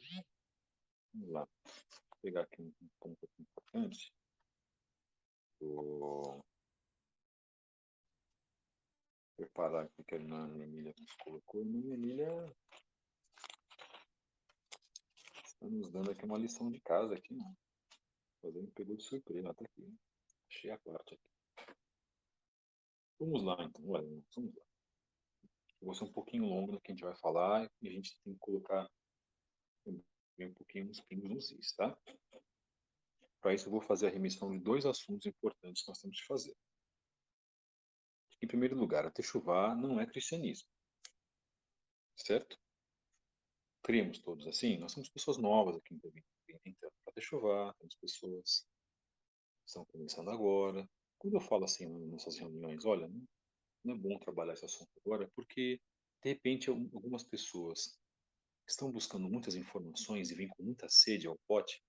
Vamos lá. Vou pegar aqui um ponto importante. Vou preparar aqui que a irmã Emília colocou. A irmã Emília está nos dando aqui uma lição de casa aqui, né? Fazendo pegou de surpresa, ela tá aqui. né? Achei a parte aqui. Vamos lá, então. Vamos lá. Eu vou ser um pouquinho longo no que a gente vai falar e a gente tem que colocar um pouquinho uns pingos nos is, tá? Para isso, eu vou fazer a remissão de dois assuntos importantes que nós temos que fazer. Em primeiro lugar, a Techuvá não é cristianismo. Certo? Cremos todos assim? Nós somos pessoas novas aqui entrando para Techuvá, temos pessoas que estão começando agora. Quando eu falo assim nas nossas reuniões, olha, não, é bom trabalhar esse assunto agora, porque, de repente, algumas pessoas estão buscando muitas informações e vêm com muita sede ao pote,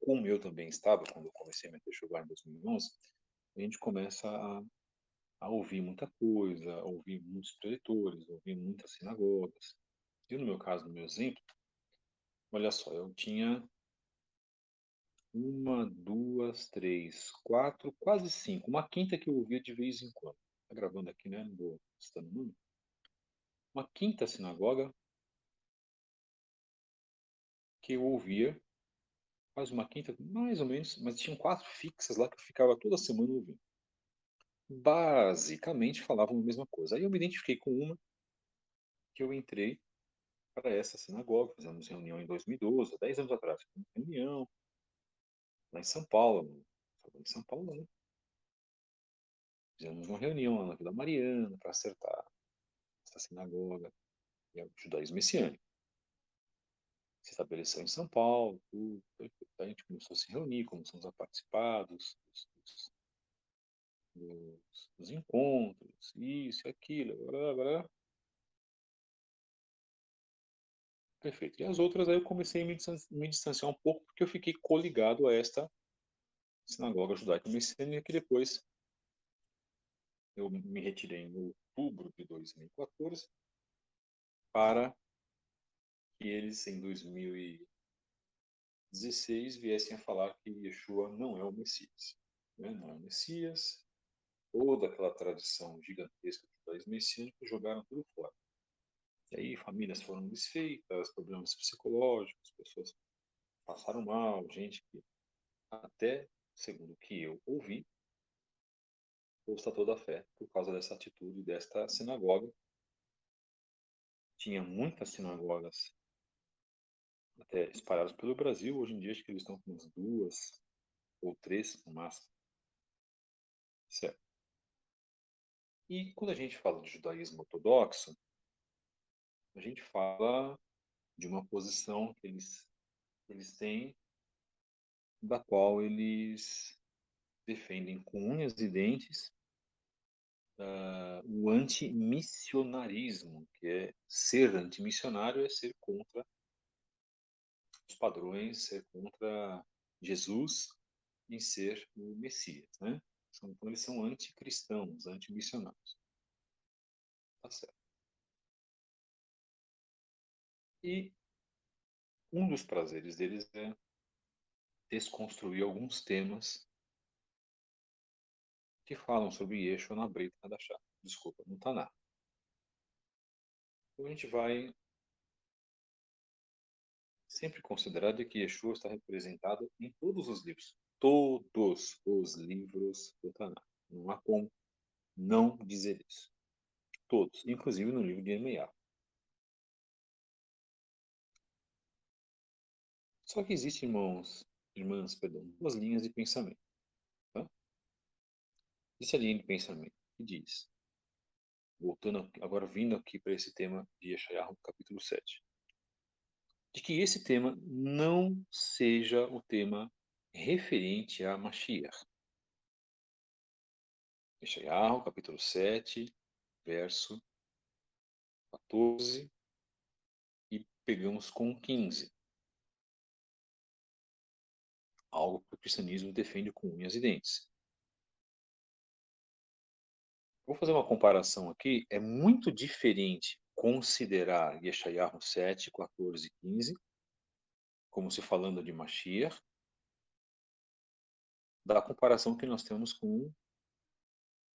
como eu também estava quando eu comecei a me Techuvá em 2011, a gente começa a a ouvir muita coisa, a ouvir muitos preletores, a ouvir muitas sinagogas. Eu, no meu caso, no meu exemplo, olha só, eu tinha uma, duas, três, quatro, quase cinco, uma quinta que eu ouvia de vez em quando. Tá gravando aqui, né? Não vou citando nome. Uma quinta sinagoga que eu ouvia, quase uma quinta, mais ou menos, mas tinham quatro fixas lá que eu ficava toda semana ouvindo basicamente falavam a mesma coisa. Aí eu me identifiquei com uma que eu entrei para essa sinagoga, fizemos reunião em 2012, 10 anos atrás, reunião lá em São Paulo, em São Paulo, né? Fizemos uma reunião lá na Vila Mariana para acertar essa sinagoga e o judaísmo messiânico. Se estabeleceu em São Paulo, tudo, a gente começou a se reunir, começamos a participar dos, dos, dos dos, encontros, isso, aquilo, blá, blá. Perfeito. E as outras aí eu comecei a me distanciar um pouco porque eu fiquei coligado a esta sinagoga judaica messiânica que depois eu me retirei em outubro de 2014 para que eles em 2016 viessem a falar que Yeshua não é o Messias. Não é o Messias, toda aquela tradição gigantesca do judaísmo messiânico jogaram tudo fora. E aí famílias foram desfeitas, problemas psicológicos, pessoas passaram mal, gente que até, segundo o que eu ouvi, custa toda a fé por causa dessa atitude desta sinagoga. Tinha muitas sinagogas até espalhadas pelo Brasil. Hoje em dia acho que eles estão com umas duas ou três no máximo. Certo. E quando a gente fala de judaísmo ortodoxo, a gente fala de uma posição que eles, eles têm, da qual eles defendem com unhas e dentes uh, o antimissionarismo, que é ser antimissionário é ser contra os padrões, ser contra Jesus e ser o Messias, né? Então eles são anticristãos, antimissionários. Tá certo. E um dos prazeres deles é desconstruir alguns temas que falam sobre Yeshua na Brita Hadashah. Desculpa, no Taná. Então a gente vai sempre considerar de que Yeshua está representado em todos os livros. Todos os livros do Taná. Não há como não dizer isso. Todos, inclusive no livro de Emiá. Só que existem, irmãos, irmãs, perdão, duas linhas de pensamento. Tá? Existe a linha de pensamento que diz, voltando agora vindo aqui para esse tema de Yeshayahu, capítulo 7, de que esse tema não seja o tema referente a Mashiach. Yeshayahu, capítulo 7, verso 14, e pegamos com 15 algo que o cristianismo defende com unhas e dentes. Vou fazer uma comparação aqui. É muito diferente considerar Yeshayahu 7, 14 e 15 como se falando de Mashiach, da comparação que nós temos com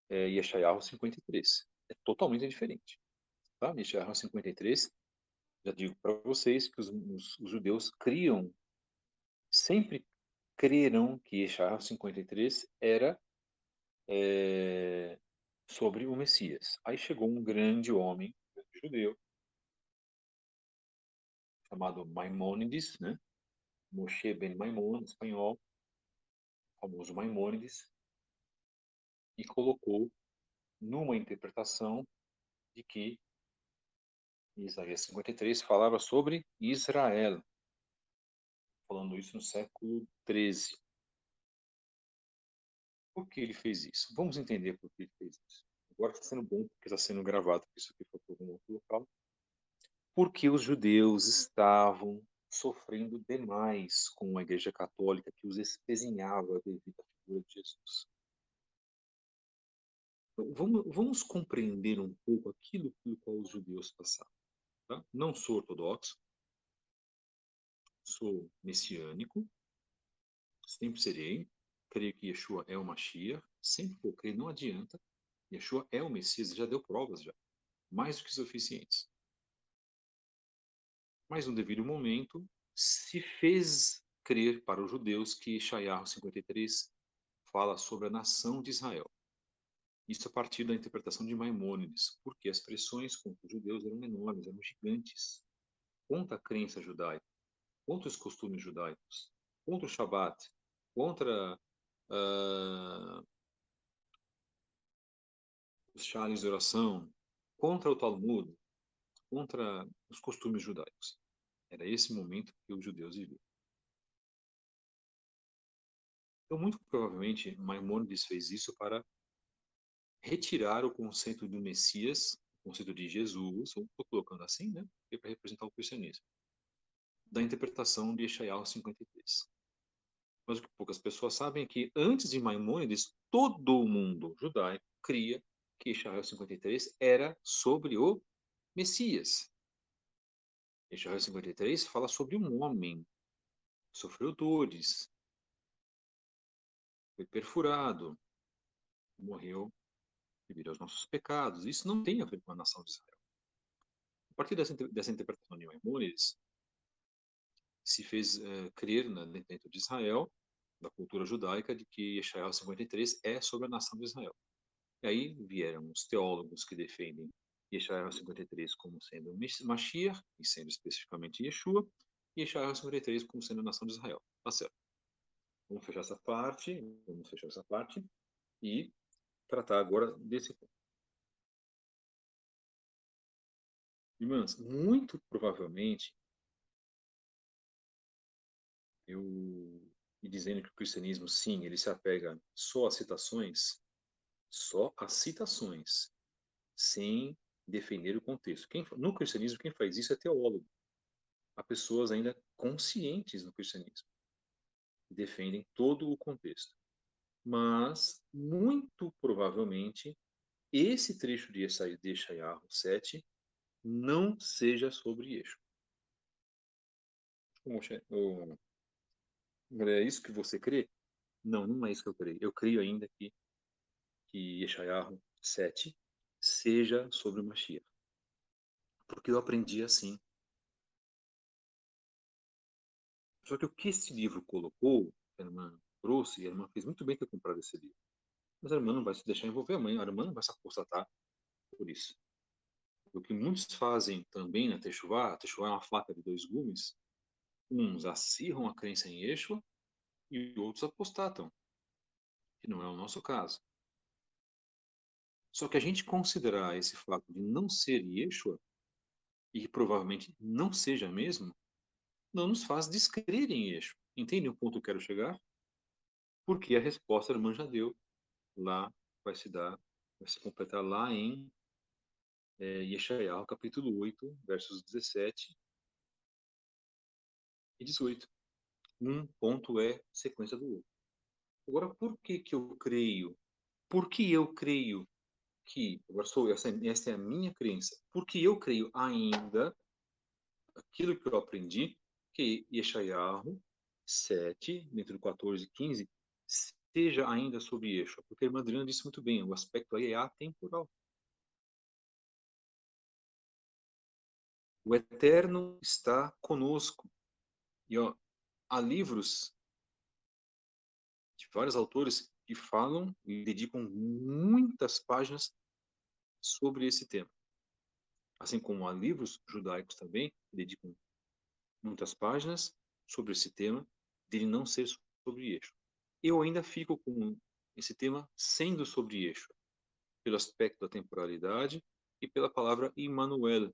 é, Yeshayahu 53. É totalmente diferente. Tá? Yeshayahu 53, já digo para vocês que os, os, os judeus criam, sempre creram que Yeshayahu 53 era é, sobre o Messias. Aí chegou um grande homem um judeu, chamado Maimônides, né? Moshe Ben Maimon, espanhol, famoso Maimônides, e colocou numa interpretação de que Isaías 53 falava sobre Israel, falando isso no século XIII. Por que ele fez isso? Vamos entender por que ele fez isso. Agora está sendo bom porque está sendo gravado, porque isso aqui foi para algum outro local. Porque os judeus estavam sofrendo demais com a Igreja Católica que os espezinhava devido à figura de Jesus. Então, vamos, vamos compreender um pouco aquilo pelo qual os judeus passaram. Tá? Não sou ortodoxo, sou messiânico, sempre serei, creio que Yeshua é o Mashiach, sempre vou crer, não adianta. Yeshua é o Messias, já deu provas já, mais do que suficientes. Mas no devido momento, se fez crer para os judeus que Shayahu 53 fala sobre a nação de Israel. Isso a partir da interpretação de Maimônides, porque as pressões contra os judeus eram enormes, eram gigantes, contra a crença judaica contra os costumes judaicos, contra o Shabat, contra uh, os chales de oração, contra o Talmud, contra os costumes judaicos. Era esse momento que os judeus viviam. Então, muito provavelmente, Maimônides fez isso para retirar o conceito do Messias, o conceito de Jesus, estou colocando assim, né? É para representar o cristianismo da interpretação de Yeshayahu 53. Mas o que poucas pessoas sabem é que antes de Maimônides, todo mundo judaico cria que Yeshayahu 53 era sobre o Messias. Yeshayahu 53 fala sobre um homem, sofreu dores, foi perfurado, morreu devido aos nossos pecados. Isso não tem a ver com a nação de Israel. A partir dessa, dessa interpretação de Maimônides, se fez uh, crer na, dentro de Israel, da cultura judaica, de que Yeshayahu 53 é sobre a nação de Israel. E aí vieram os teólogos que defendem Yeshayahu 53 como sendo Mashiach, e sendo especificamente Yeshua, e Yeshayahu 53 como sendo a nação de Israel. Tá certo. Vamos fechar essa parte, vamos fechar essa parte e tratar agora desse ponto. Irmãs, muito provavelmente, eu e dizendo que o cristianismo, sim, ele se apega só a citações, só a citações, sem defender o contexto. Quem, no cristianismo, quem faz isso é teólogo. Há pessoas ainda conscientes no cristianismo, que defendem todo o contexto. Mas, muito provavelmente, esse trecho de Esaias 7 não seja sobre Eixo. É isso que você crê? Não, não é isso que eu creio. Eu creio ainda que, que Yeshayahu 7 seja sobre o Mashiach. Porque eu aprendi assim. Só que o que esse livro colocou, a irmã trouxe, e a irmã fez muito bem ter comprado esse livro. Mas a irmã não vai se deixar envolver, a, mãe, a irmã não vai se apostatar por isso. O que muitos fazem também na Techuvá, a Techuvá é uma faca de dois gumes, uns acirram a crença em Yeshua e outros apostatam, que não é o nosso caso. Só que a gente considerar esse fato de não ser Yeshua, e provavelmente não seja mesmo, não nos faz descrer em Yeshua. Entende o ponto que eu quero chegar? Porque a resposta a irmã já deu. Lá vai se dar, vai se completar lá em é, capítulo 8, versos 17 e 18. Um ponto é sequência do outro. Agora, por que que eu creio? Por que eu creio que, agora sou essa, essa é a minha crença, porque eu creio ainda aquilo que eu aprendi, que Yeshayahu 7, dentro do 14 e 15, seja ainda sobre Yeshua, porque a irmã Adriana disse muito bem, o aspecto aí é atemporal. O Eterno está conosco. E ó, há livros de vários autores que falam e dedicam muitas páginas sobre esse tema. Assim como há livros judaicos também que dedicam muitas páginas sobre esse tema, dele não ser sobre eixo. Eu ainda fico com esse tema sendo sobre eixo, pelo aspecto da temporalidade e pela palavra Immanuel,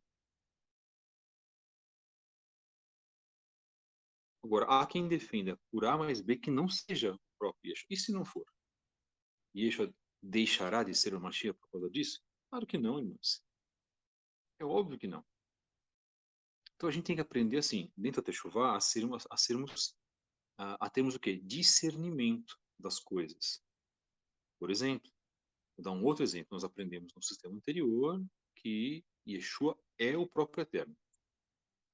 Agora, há quem defenda por A mais B que não seja o próprio Yeshua. E se não for? Yeshua deixará de ser o Mashiach por causa disso? Claro que não, irmãos. É óbvio que não. Então a gente tem que aprender assim, dentro da Techuvá, a sermos, a, sermos, a, a termos o quê? Discernimento das coisas. Por exemplo, vou dar um outro exemplo. Nós aprendemos no sistema anterior que Yeshua é o próprio Eterno.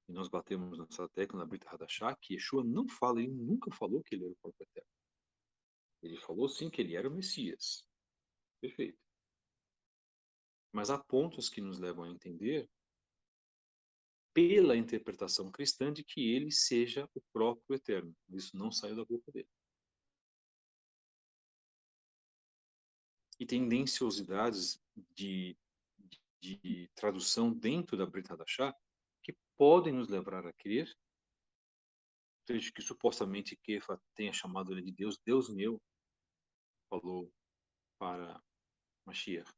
E nós batemos nessa tecla na Brita Hadashah que Yeshua não fala, ele nunca falou que ele era o próprio eterno. Ele falou sim que ele era o Messias. Perfeito. Mas há pontos que nos levam a entender, pela interpretação cristã, de que ele seja o próprio eterno. Isso não saiu da boca dele. E tendenciosidades de, de, de tradução dentro da Brita Hadashah que podem nos levar a crer, desde que supostamente Kefa tenha chamado ele de Deus, Deus meu, falou para Mashiach.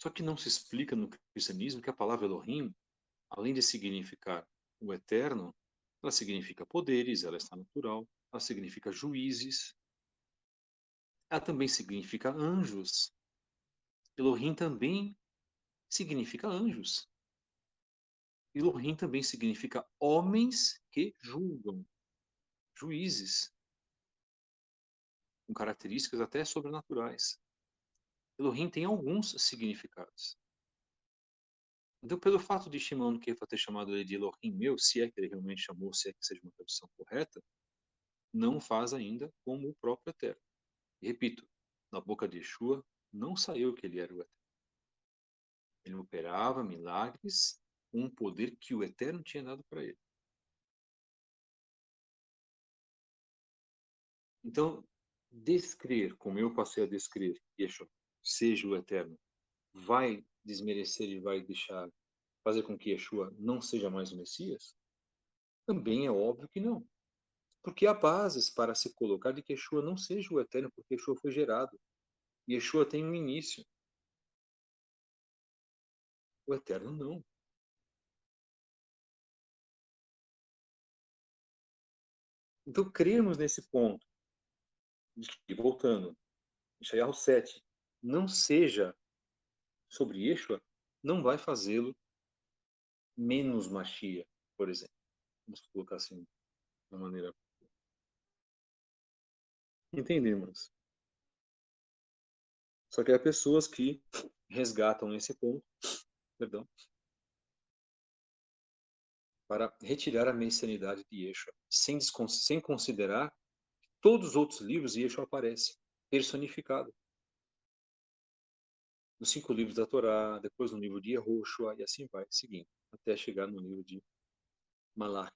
Só que não se explica no cristianismo que a palavra Elohim, além de significar o eterno, ela significa poderes, ela está natural, ela significa juízes, ela também significa anjos. Elohim também significa anjos. Elohim também significa homens que julgam, juízes, com características até sobrenaturais. Elohim tem alguns significados. Então, pelo fato de Shimon Kefa ter chamado ele de Elohim meu, se é que ele realmente chamou, se é que seja uma tradução correta, não faz ainda como o próprio Eterno. E repito, na boca de Yeshua não saiu que ele era o Eterno. Ele operava milagres um poder que o Eterno tinha dado para ele. Então, descrer, como eu passei a descrer, Yeshua, seja o Eterno, vai desmerecer e vai deixar fazer com que Yeshua não seja mais o Messias? Também é óbvio que não. Porque há bases para se colocar de que Yeshua não seja o eterno, porque Yeshua foi gerado. Yeshua tem um início. O eterno não. Então, crermos nesse ponto, que, voltando, Isaiah 7, não seja sobre Yeshua, não vai fazê-lo menos machia, por exemplo. Vamos colocar assim, de uma maneira Entendemos. Só que há pessoas que resgatam esse ponto, perdão, para retirar a messianidade de Yeshua, sem, sem considerar todos os outros livros Yeshua aparece personificado. Nos cinco livros da Torá, depois no livro de Yehoshua, e assim vai, seguindo, até chegar no livro de Malach.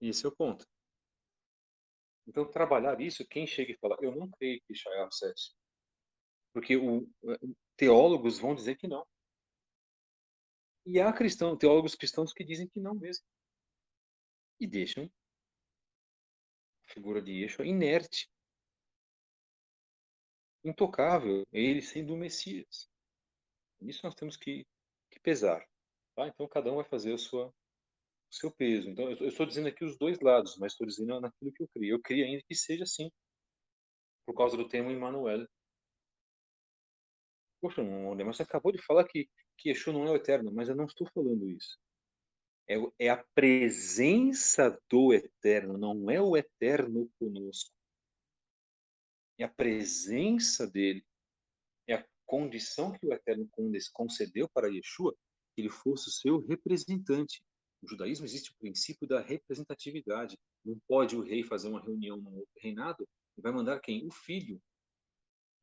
Esse é o ponto. Então, trabalhar isso, quem chega e fala, eu não creio que Ishaiah 7. Porque o, teólogos vão dizer que não. E há cristãos, teólogos cristãos que dizem que não mesmo. E deixam a figura de Yeshua inerte. Intocável, ele sendo o Messias. Isso nós temos que, que pesar. Tá? Então, cada um vai fazer a sua, seu peso. Então, eu estou dizendo aqui os dois lados, mas estou dizendo naquilo que eu crio. Eu crio ainda que seja assim, por causa do tema Emmanuel. Poxa, mas você acabou de falar que, que Yeshua não é o eterno, mas eu não estou falando isso. É, é a presença do eterno, não é o eterno conosco. É a presença dele. É a condição que o eterno concedeu para Yeshua que ele fosse o seu representante. No judaísmo existe o princípio da representatividade. Não pode o rei fazer uma reunião outro reinado e vai mandar quem? O filho.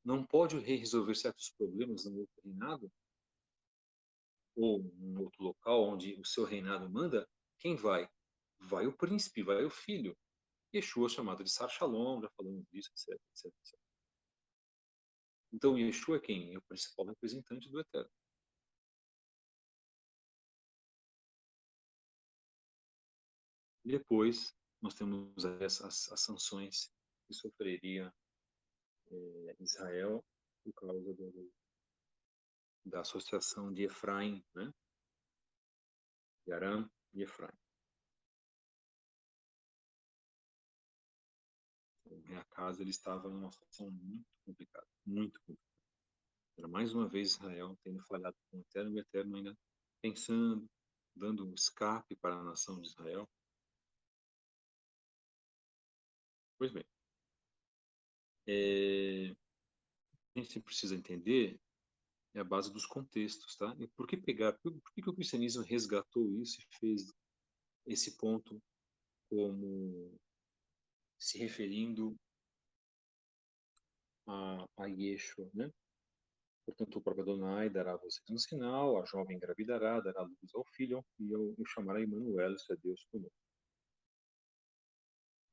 Não pode o rei resolver certos problemas outro reinado ou num outro local onde o seu reinado manda. Quem vai? Vai o príncipe, vai o filho. Yeshua chamado de Sar Shalom, já falamos disso, etc, etc, etc. Então, Yeshua é quem? É o principal representante do Eterno. Depois, nós temos as, as, as sanções que sofreria é, Israel por causa do, da associação de Efraim, né? de Aram e Efraim. Em minha casa, ele estava numa situação muito complicada, muito complicada. Era mais uma vez Israel tendo falhado com o Eterno e o Eterno ainda pensando, dando um escape para a nação de Israel. Pois bem. É, a gente precisa entender é a base dos contextos, tá? E por que pegar? Por, por que, que o cristianismo resgatou isso e fez esse ponto como se referindo a, a Yeshua, né? Portanto, o próprio Adonai dará a vocês um sinal, a jovem engravidará, dará luz ao filho, e eu, chamará Emmanuel, isso é Deus conosco.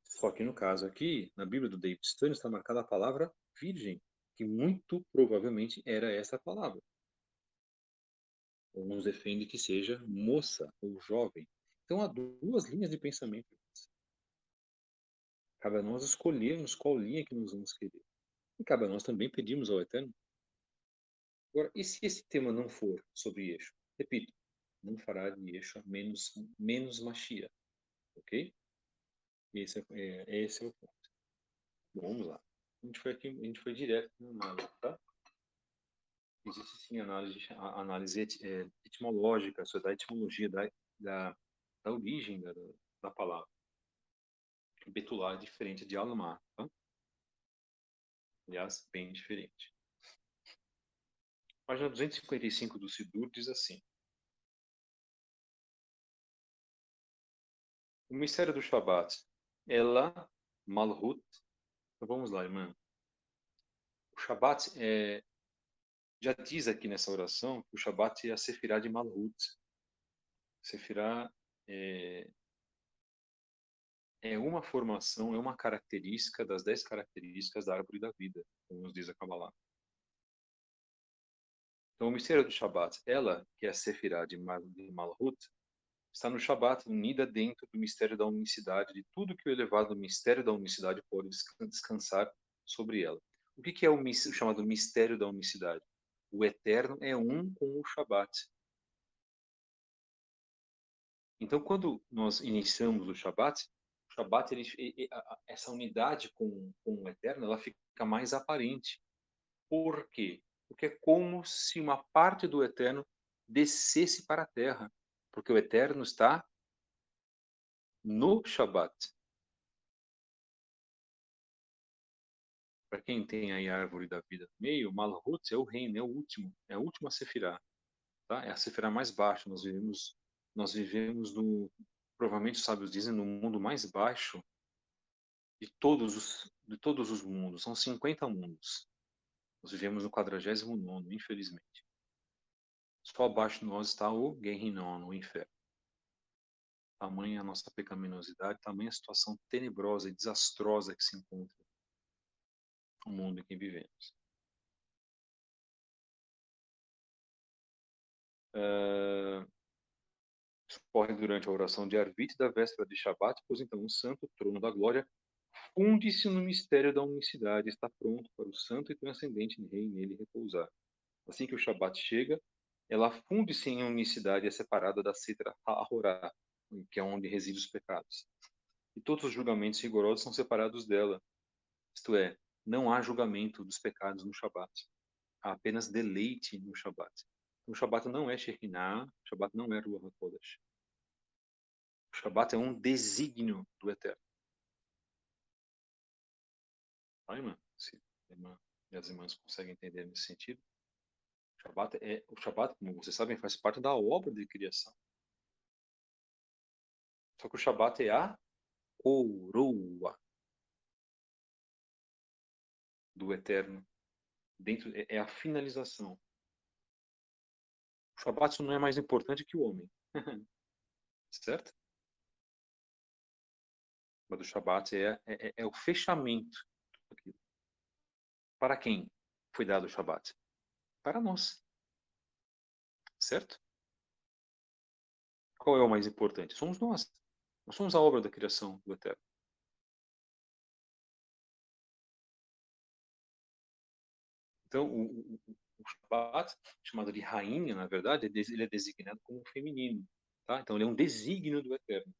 Só que no caso aqui, na Bíblia do David Stern, está marcada a palavra virgem, que muito provavelmente era essa palavra. Alguns defendem que seja moça ou jovem. Então há duas linhas de pensamento. Cabe a nós escolhermos qual linha que nós vamos querer. E cabe a nós também pedirmos ao Eterno. Agora, e se esse tema não for sobre Yeshua? Repito, não fará de Yeshua menos, menos machia. Ok? Esse é, é, esse é o ponto. Vamos lá. A gente foi aqui, a gente foi direto no nada, tá? existe sim análise, análise é, etimológica, é da etimologia, da, da, da origem da, da palavra. Betular é diferente de Almar, tá? Aliás, bem diferente. Página 255 do Sidur diz assim: O mistério do Shabat, ela, Malhut. Então vamos lá, irmã. O Shabat é, já diz aqui nessa oração que o Shabat é a Sefirah de Malhut. Sefirah é, é uma formação, é uma característica das dez características da árvore da vida, como nos diz a Kabbalah. Então, o mistério do Shabat, ela, que é a Sefirah de Malhut, está no Shabat unida dentro do mistério da unicidade, de tudo que o elevado mistério da unicidade pode descansar sobre ela. O que é o, chamado mistério da unicidade? O eterno é um com o Shabat. Então, quando nós iniciamos o Shabat, o Shabat, ele, essa unidade com, com o eterno, ela fica mais aparente. Por quê? Porque é como se uma parte do eterno descesse para a terra porque o Eterno está no Shabat. Para quem tem aí a árvore da vida no meio, Malhut é o reino, é o último, é a última Sefirah. Tá? É a Sefirah mais baixa. Nós vivemos, nós vivemos no, provavelmente os sábios dizem, no mundo mais baixo de todos os, de todos os mundos. São 50 mundos. Nós vivemos no 49, infelizmente. Só abaixo de nós está o Guerrinon, o inferno. Tamanha a nossa pecaminosidade, tamanha a situação tenebrosa e desastrosa que se encontra no mundo em que vivemos. Uh, ocorre durante a oração de Arvit da véspera de Shabat, pois então o santo trono da glória funde-se no mistério da unicidade, está pronto para o santo e transcendente rei nele repousar. Assim que o Shabat chega, ela funde-se em unicidade e é separada da Sitra Ahorá, que é onde residem os pecados. E todos os julgamentos rigorosos são separados dela. Isto é, não há julgamento dos pecados no Shabat. Há apenas deleite no Shabat. O Shabat não é Shekinah, o Shabat não é Ruach HaKodesh. O Shabat é um desígnio do Eterno. Tá, irmã? Se irmã as irmãs conseguem entender nesse sentido. Shabat é, o como vocês sabem, faz parte da obra de criação. Só que o Shabat é a coroa do Eterno. Dentro, é, é a finalização. O Shabat não é mais importante que o homem. certo? Mas o Shabat é, é, é o fechamento. Para quem foi dado o Shabat? Para nós. Certo? Qual é o mais importante? Somos nós. Nós somos a obra da criação do Eterno. Então, o, o, o Shabbat, chamado de rainha, na verdade, ele é designado como feminino. Tá? Então, ele é um desígnio do Eterno.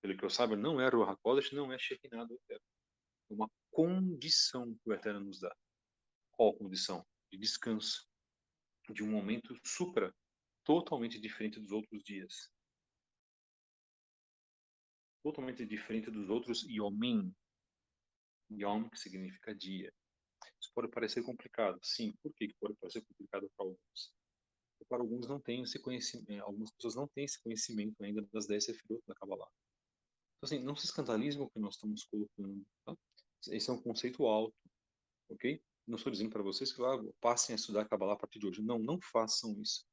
Pelo que eu saiba, não é Ruach HaKodesh, não é Shekinah do Eterno. É uma condição que o Eterno nos dá. Qual condição? De descanso de um momento supra totalmente diferente dos outros dias. Totalmente diferente dos outros Yomim. Yom, que significa dia. Isso pode parecer complicado. Sim, por que pode parecer complicado para alguns? Porque para alguns não tem esse conhecimento, é, algumas pessoas não têm esse conhecimento ainda das 10 sefirot da Kabbalah. Então, assim, não se escandalizem com o que nós estamos colocando. Tá? Esse é um conceito alto, ok? Não estou dizendo para vocês que lá passem a estudar Kabbalah a partir de hoje. Não, não façam isso.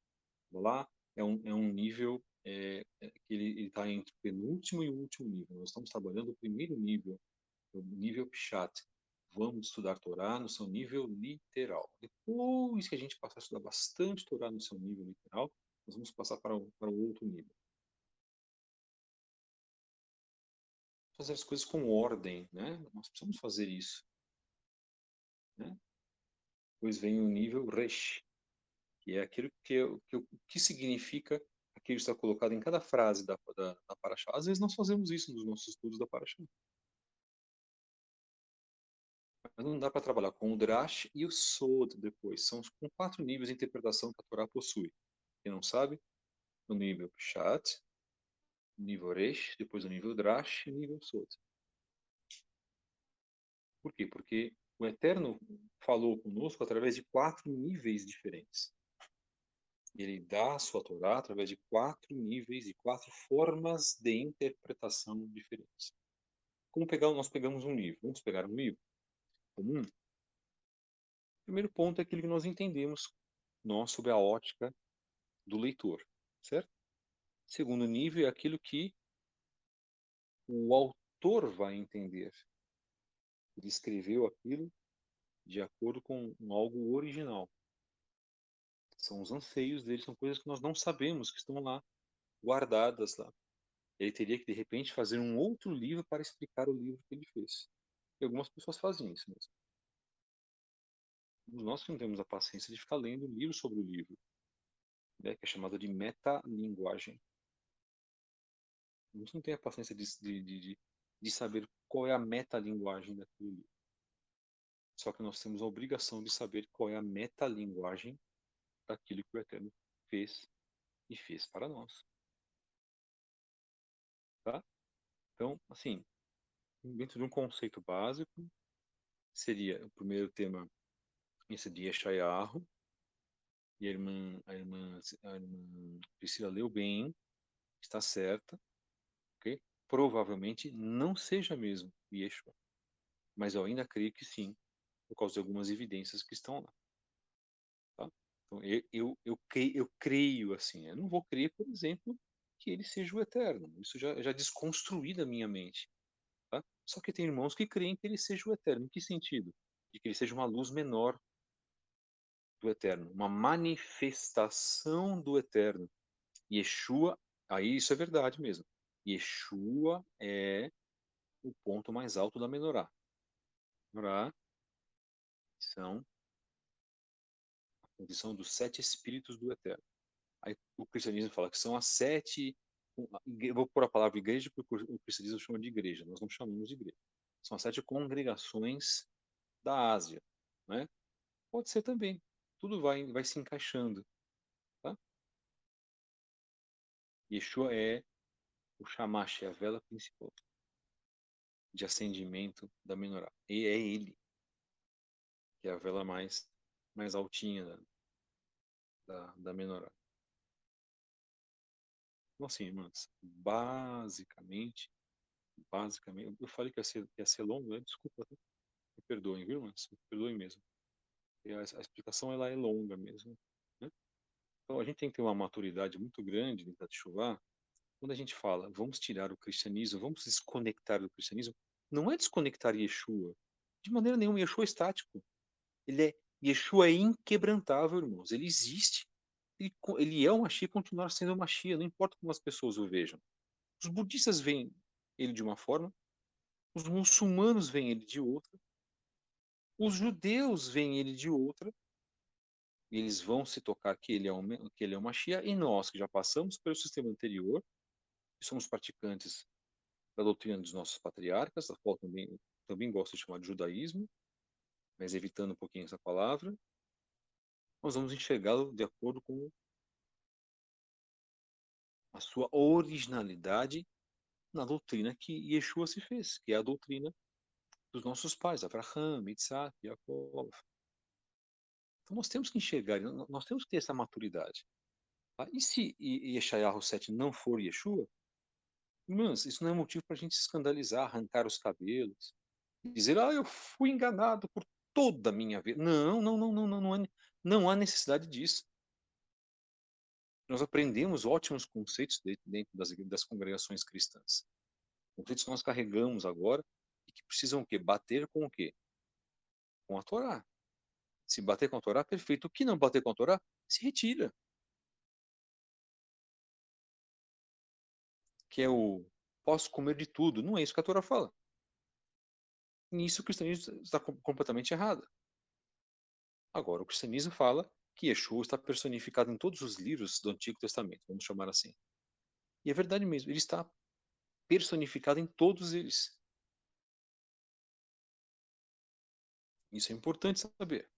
Kabbalah é um, é um nível é, é, que ele está entre o penúltimo e o último nível. Nós estamos trabalhando o primeiro nível, o nível Pshat. Vamos estudar Torá no seu nível literal. Depois que a gente passar a estudar bastante Torá no seu nível literal, nós vamos passar para o, para o outro nível. Fazer as coisas com ordem, né? Nós precisamos fazer isso. Né? Depois vem o nível Resh, que é aquilo que, que, que significa aquilo que está colocado em cada frase da, da, da Paraxá. Às vezes nós fazemos isso nos nossos estudos da Paraxá. Mas não dá para trabalhar com o Drash e o Sod depois. São com quatro níveis de interpretação que a Torá possui. Quem não sabe, no nível Pshat, nível Resh, depois o nível Drash e o nível Sod. Por quê? Porque o Eterno falou conosco através de quatro níveis diferentes. Ele dá a sua Torá através de quatro níveis e quatro formas de interpretação diferentes. Como pegar, nós pegamos um livro? Vamos pegar um livro comum? O primeiro ponto é aquilo que nós entendemos, nós, sobre a ótica do leitor, certo? Segundo nível é aquilo que o autor vai entender. Ele escreveu aquilo de acordo com algo original. São os anseios dele, são coisas que nós não sabemos, que estão lá, guardadas lá. Ele teria que, de repente, fazer um outro livro para explicar o livro que ele fez. E algumas pessoas fazem isso mesmo. Nós não temos a paciência de ficar lendo livro sobre o livro, né, que é chamado de metalinguagem. A gente não tem a paciência de, de, de, de saber qual é a metalinguagem daquele livro. Só que nós temos a obrigação de saber qual é a metalinguagem daquilo que o Eterno fez e fez para nós. Tá? Então, assim, dentro de um conceito básico, seria o primeiro tema, esse de Yeshayahu, e a irmã, a irmã, a irmã Priscila leu bem, está certa, ok? Provavelmente não seja mesmo Yeshua, mas eu ainda creio que sim, por causa de algumas evidências que estão lá. Tá? Então, eu, eu, eu, creio, eu creio assim, eu não vou crer, por exemplo, que ele seja o eterno. Isso já, já desconstruí da minha mente. Tá? Só que tem irmãos que creem que ele seja o eterno. Em que sentido? De que ele seja uma luz menor do eterno, uma manifestação do eterno. Yeshua, aí isso é verdade mesmo. Yeshua é o ponto mais alto da menorá. Menorá são a condição dos sete espíritos do eterno. Aí o cristianismo fala que são as sete. Vou pôr a palavra igreja porque o cristianismo chama de igreja, nós não chamamos de igreja. São as sete congregações da Ásia. Né? Pode ser também. Tudo vai, vai se encaixando. Tá? Yeshua é o Shamash, é a vela principal de acendimento da menorá. E é ele, que é a vela mais, mais altinha da, da, da menorá. Então, assim, irmãs, basicamente, basicamente, eu falei que ia ser, ia ser longo, né? desculpa, tá? me perdoem, viu, irmãs? Me perdoem mesmo. A, a, explicação, ela é longa mesmo. Né? Então, a gente tem que ter uma maturidade muito grande dentro de chuva quando a gente fala, vamos tirar o cristianismo, vamos desconectar do cristianismo, não é desconectar Yeshua. De maneira nenhuma, Yeshua é estático. Ele é, Yeshua é inquebrantável, irmãos. Ele existe ele, ele é o Mashiach e continuar sendo o Mashiach, não importa como as pessoas o vejam. Os budistas veem ele de uma forma, os muçulmanos veem ele de outra, os judeus veem ele de outra, eles vão se tocar que ele é um, que ele é o Mashiach, e nós que já passamos pelo sistema anterior, somos praticantes da doutrina dos nossos patriarcas, a qual também, também gosto de chamar de judaísmo, mas evitando um pouquinho essa palavra, nós vamos enxergá-lo de acordo com a sua originalidade na doutrina que Yeshua se fez, que é a doutrina dos nossos pais, Abraham, Isaac, Jacob. Então nós temos que enxergar, nós temos que ter essa maturidade. Tá? E se Yeshayahu 7 não for Yeshua, irmãs, isso não é motivo para a gente se escandalizar, arrancar os cabelos, dizer, ah, eu fui enganado por toda a minha vida. Não, não, não, não, não, não é, não há necessidade disso. Nós aprendemos ótimos conceitos dentro das, das congregações cristãs. Conceitos que nós carregamos agora e que precisam o quê? Bater com o quê? Com a Torá. Se bater com a Torá, perfeito. O que não bater com a Torá, se retira. Que é o posso comer de tudo. Não é isso que a Torá fala. Nisso o cristianismo está completamente errado. Agora, o cristianismo fala que Yeshua está personificado em todos os livros do Antigo Testamento, vamos chamar assim. E é verdade mesmo, ele está personificado em todos eles. Isso é importante saber.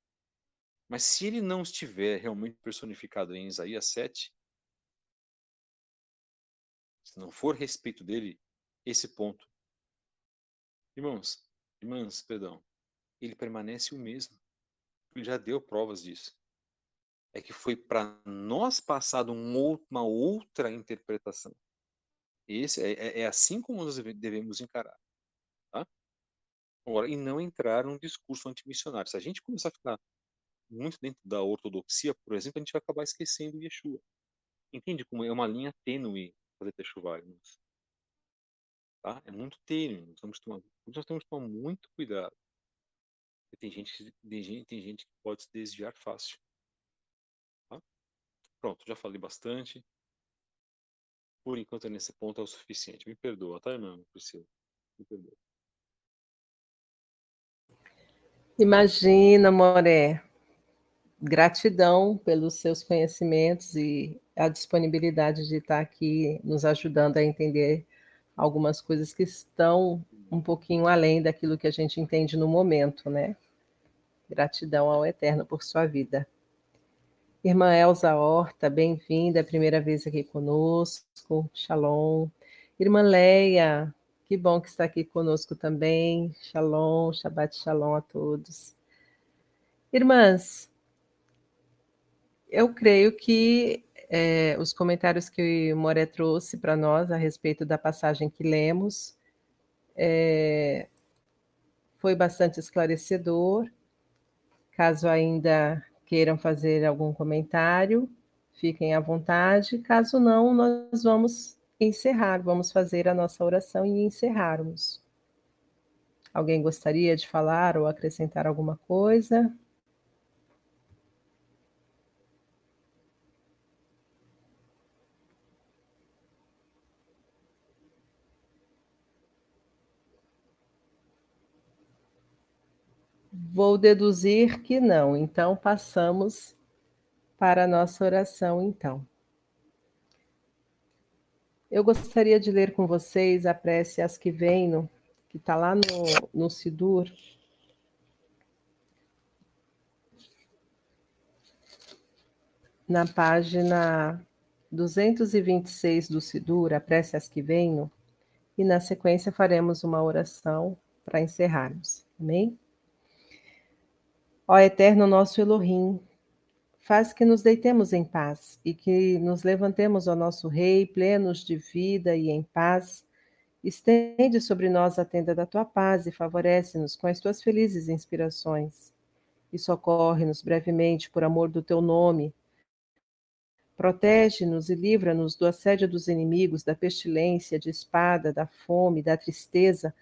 Mas se ele não estiver realmente personificado em Isaías 7, se não for respeito dele, esse ponto. Irmãos, irmãs, perdão, ele permanece o mesmo. Ele já deu provas disso. É que foi para nós passado um, uma outra interpretação. Esse é, é, é, assim como nós devemos encarar. Tá? Agora, e não entrar num discurso antimissionário. Se a gente começar a ficar muito dentro da ortodoxia, por exemplo, a gente vai acabar esquecendo Yeshua. Entende como é uma linha tênue fazer Teshuvah, irmãos? Tá? É muito tênue. Nós temos, nós temos que tomar muito cuidado. Tem gente, tem gente, tem gente que pode se desviar fácil. Tá? Pronto, já falei bastante. Por enquanto, nesse ponto é o suficiente. Me perdoa, tá, irmão? Priscila? Me perdoa. Imagina, Moré. Gratidão pelos seus conhecimentos e a disponibilidade de estar aqui nos ajudando a entender algumas coisas que estão um pouquinho além daquilo que a gente entende no momento, né? Gratidão ao Eterno por sua vida. Irmã Elza Horta, bem-vinda, é a primeira vez aqui conosco. Shalom. Irmã Leia, que bom que está aqui conosco também. Shalom, Shabbat Shalom a todos. Irmãs, eu creio que é, os comentários que o Moré trouxe para nós a respeito da passagem que lemos é, foi bastante esclarecedor. Caso ainda queiram fazer algum comentário, fiquem à vontade. Caso não, nós vamos encerrar, vamos fazer a nossa oração e encerrarmos. Alguém gostaria de falar ou acrescentar alguma coisa? Vou deduzir que não, então passamos para a nossa oração, então. Eu gostaria de ler com vocês a prece As que Venham, que está lá no, no Sidur. Na página 226 do Sidur, a prece As que Venham, e na sequência faremos uma oração para encerrarmos. Amém? Ó eterno nosso Elohim, faz que nos deitemos em paz e que nos levantemos ao nosso Rei, plenos de vida e em paz. Estende sobre nós a tenda da tua paz e favorece-nos com as tuas felizes inspirações. E socorre-nos brevemente por amor do teu nome. Protege-nos e livra-nos do assédio dos inimigos, da pestilência, de espada, da fome, da tristeza,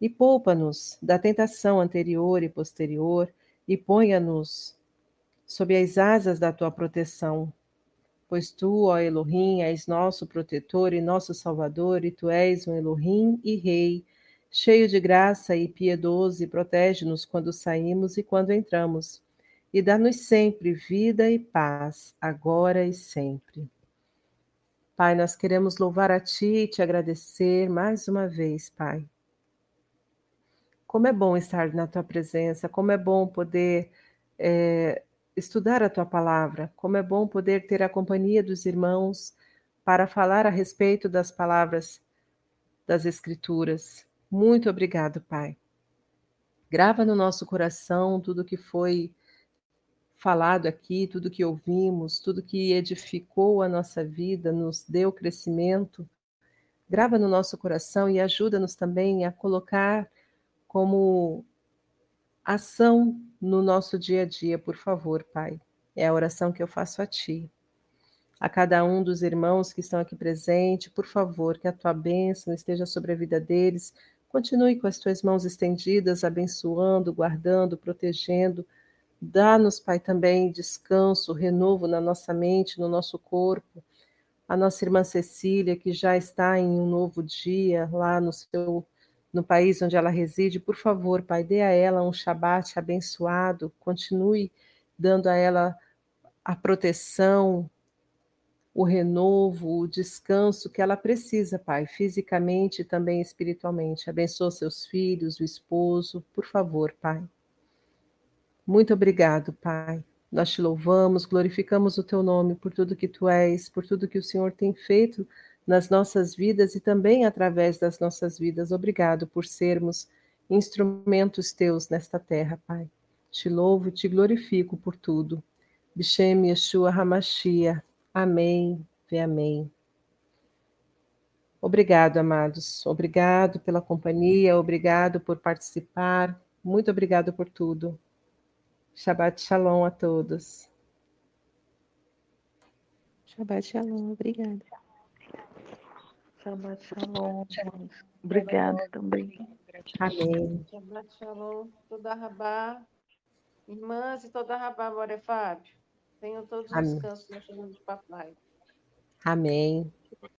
e poupa-nos da tentação anterior e posterior e ponha-nos sob as asas da tua proteção. Pois tu, ó Elohim, és nosso protetor e nosso salvador, e tu és um Elohim e Rei, cheio de graça e piedoso, e protege-nos quando saímos e quando entramos. E dá-nos sempre vida e paz, agora e sempre. Pai, nós queremos louvar a Ti e te agradecer mais uma vez, Pai, como é bom estar na tua presença, como é bom poder é, estudar a tua palavra, como é bom poder ter a companhia dos irmãos para falar a respeito das palavras das Escrituras. Muito obrigado, Pai. Grava no nosso coração tudo que foi falado aqui, tudo que ouvimos, tudo que edificou a nossa vida, nos deu crescimento. Grava no nosso coração e ajuda-nos também a colocar como ação no nosso dia a dia, por favor, Pai. É a oração que eu faço a Ti. A cada um dos irmãos que estão aqui presentes, por favor, que a Tua bênção esteja sobre a vida deles. Continue com as Tuas mãos estendidas, abençoando, guardando, protegendo. Dá-nos, Pai, também descanso, renovo na nossa mente, no nosso corpo. A nossa irmã Cecília, que já está em um novo dia lá no seu no país onde ela reside, por favor, Pai, dê a ela um Shabat abençoado, continue dando a ela a proteção, o renovo, o descanso que ela precisa, Pai, fisicamente e também espiritualmente. Abençoa seus filhos, o esposo, por favor, Pai. Muito obrigado, Pai. Nós te louvamos, glorificamos o teu nome por tudo que tu és, por tudo que o Senhor tem feito nas nossas vidas e também através das nossas vidas. Obrigado por sermos instrumentos teus nesta terra, Pai. Te louvo e te glorifico por tudo. Bishem Yeshua Hamashia. Amém. Ve amém. Obrigado, amados. Obrigado pela companhia, obrigado por participar. Muito obrigado por tudo. Shabbat Shalom a todos. Shabbat Shalom, obrigada. Shabbat Shalom. Obrigada também. Amém. Shabbat Shalom, toda rabá. Irmãs e toda rabá, More Fábio. Tenham todos os descansos na chamada de papai. Amém.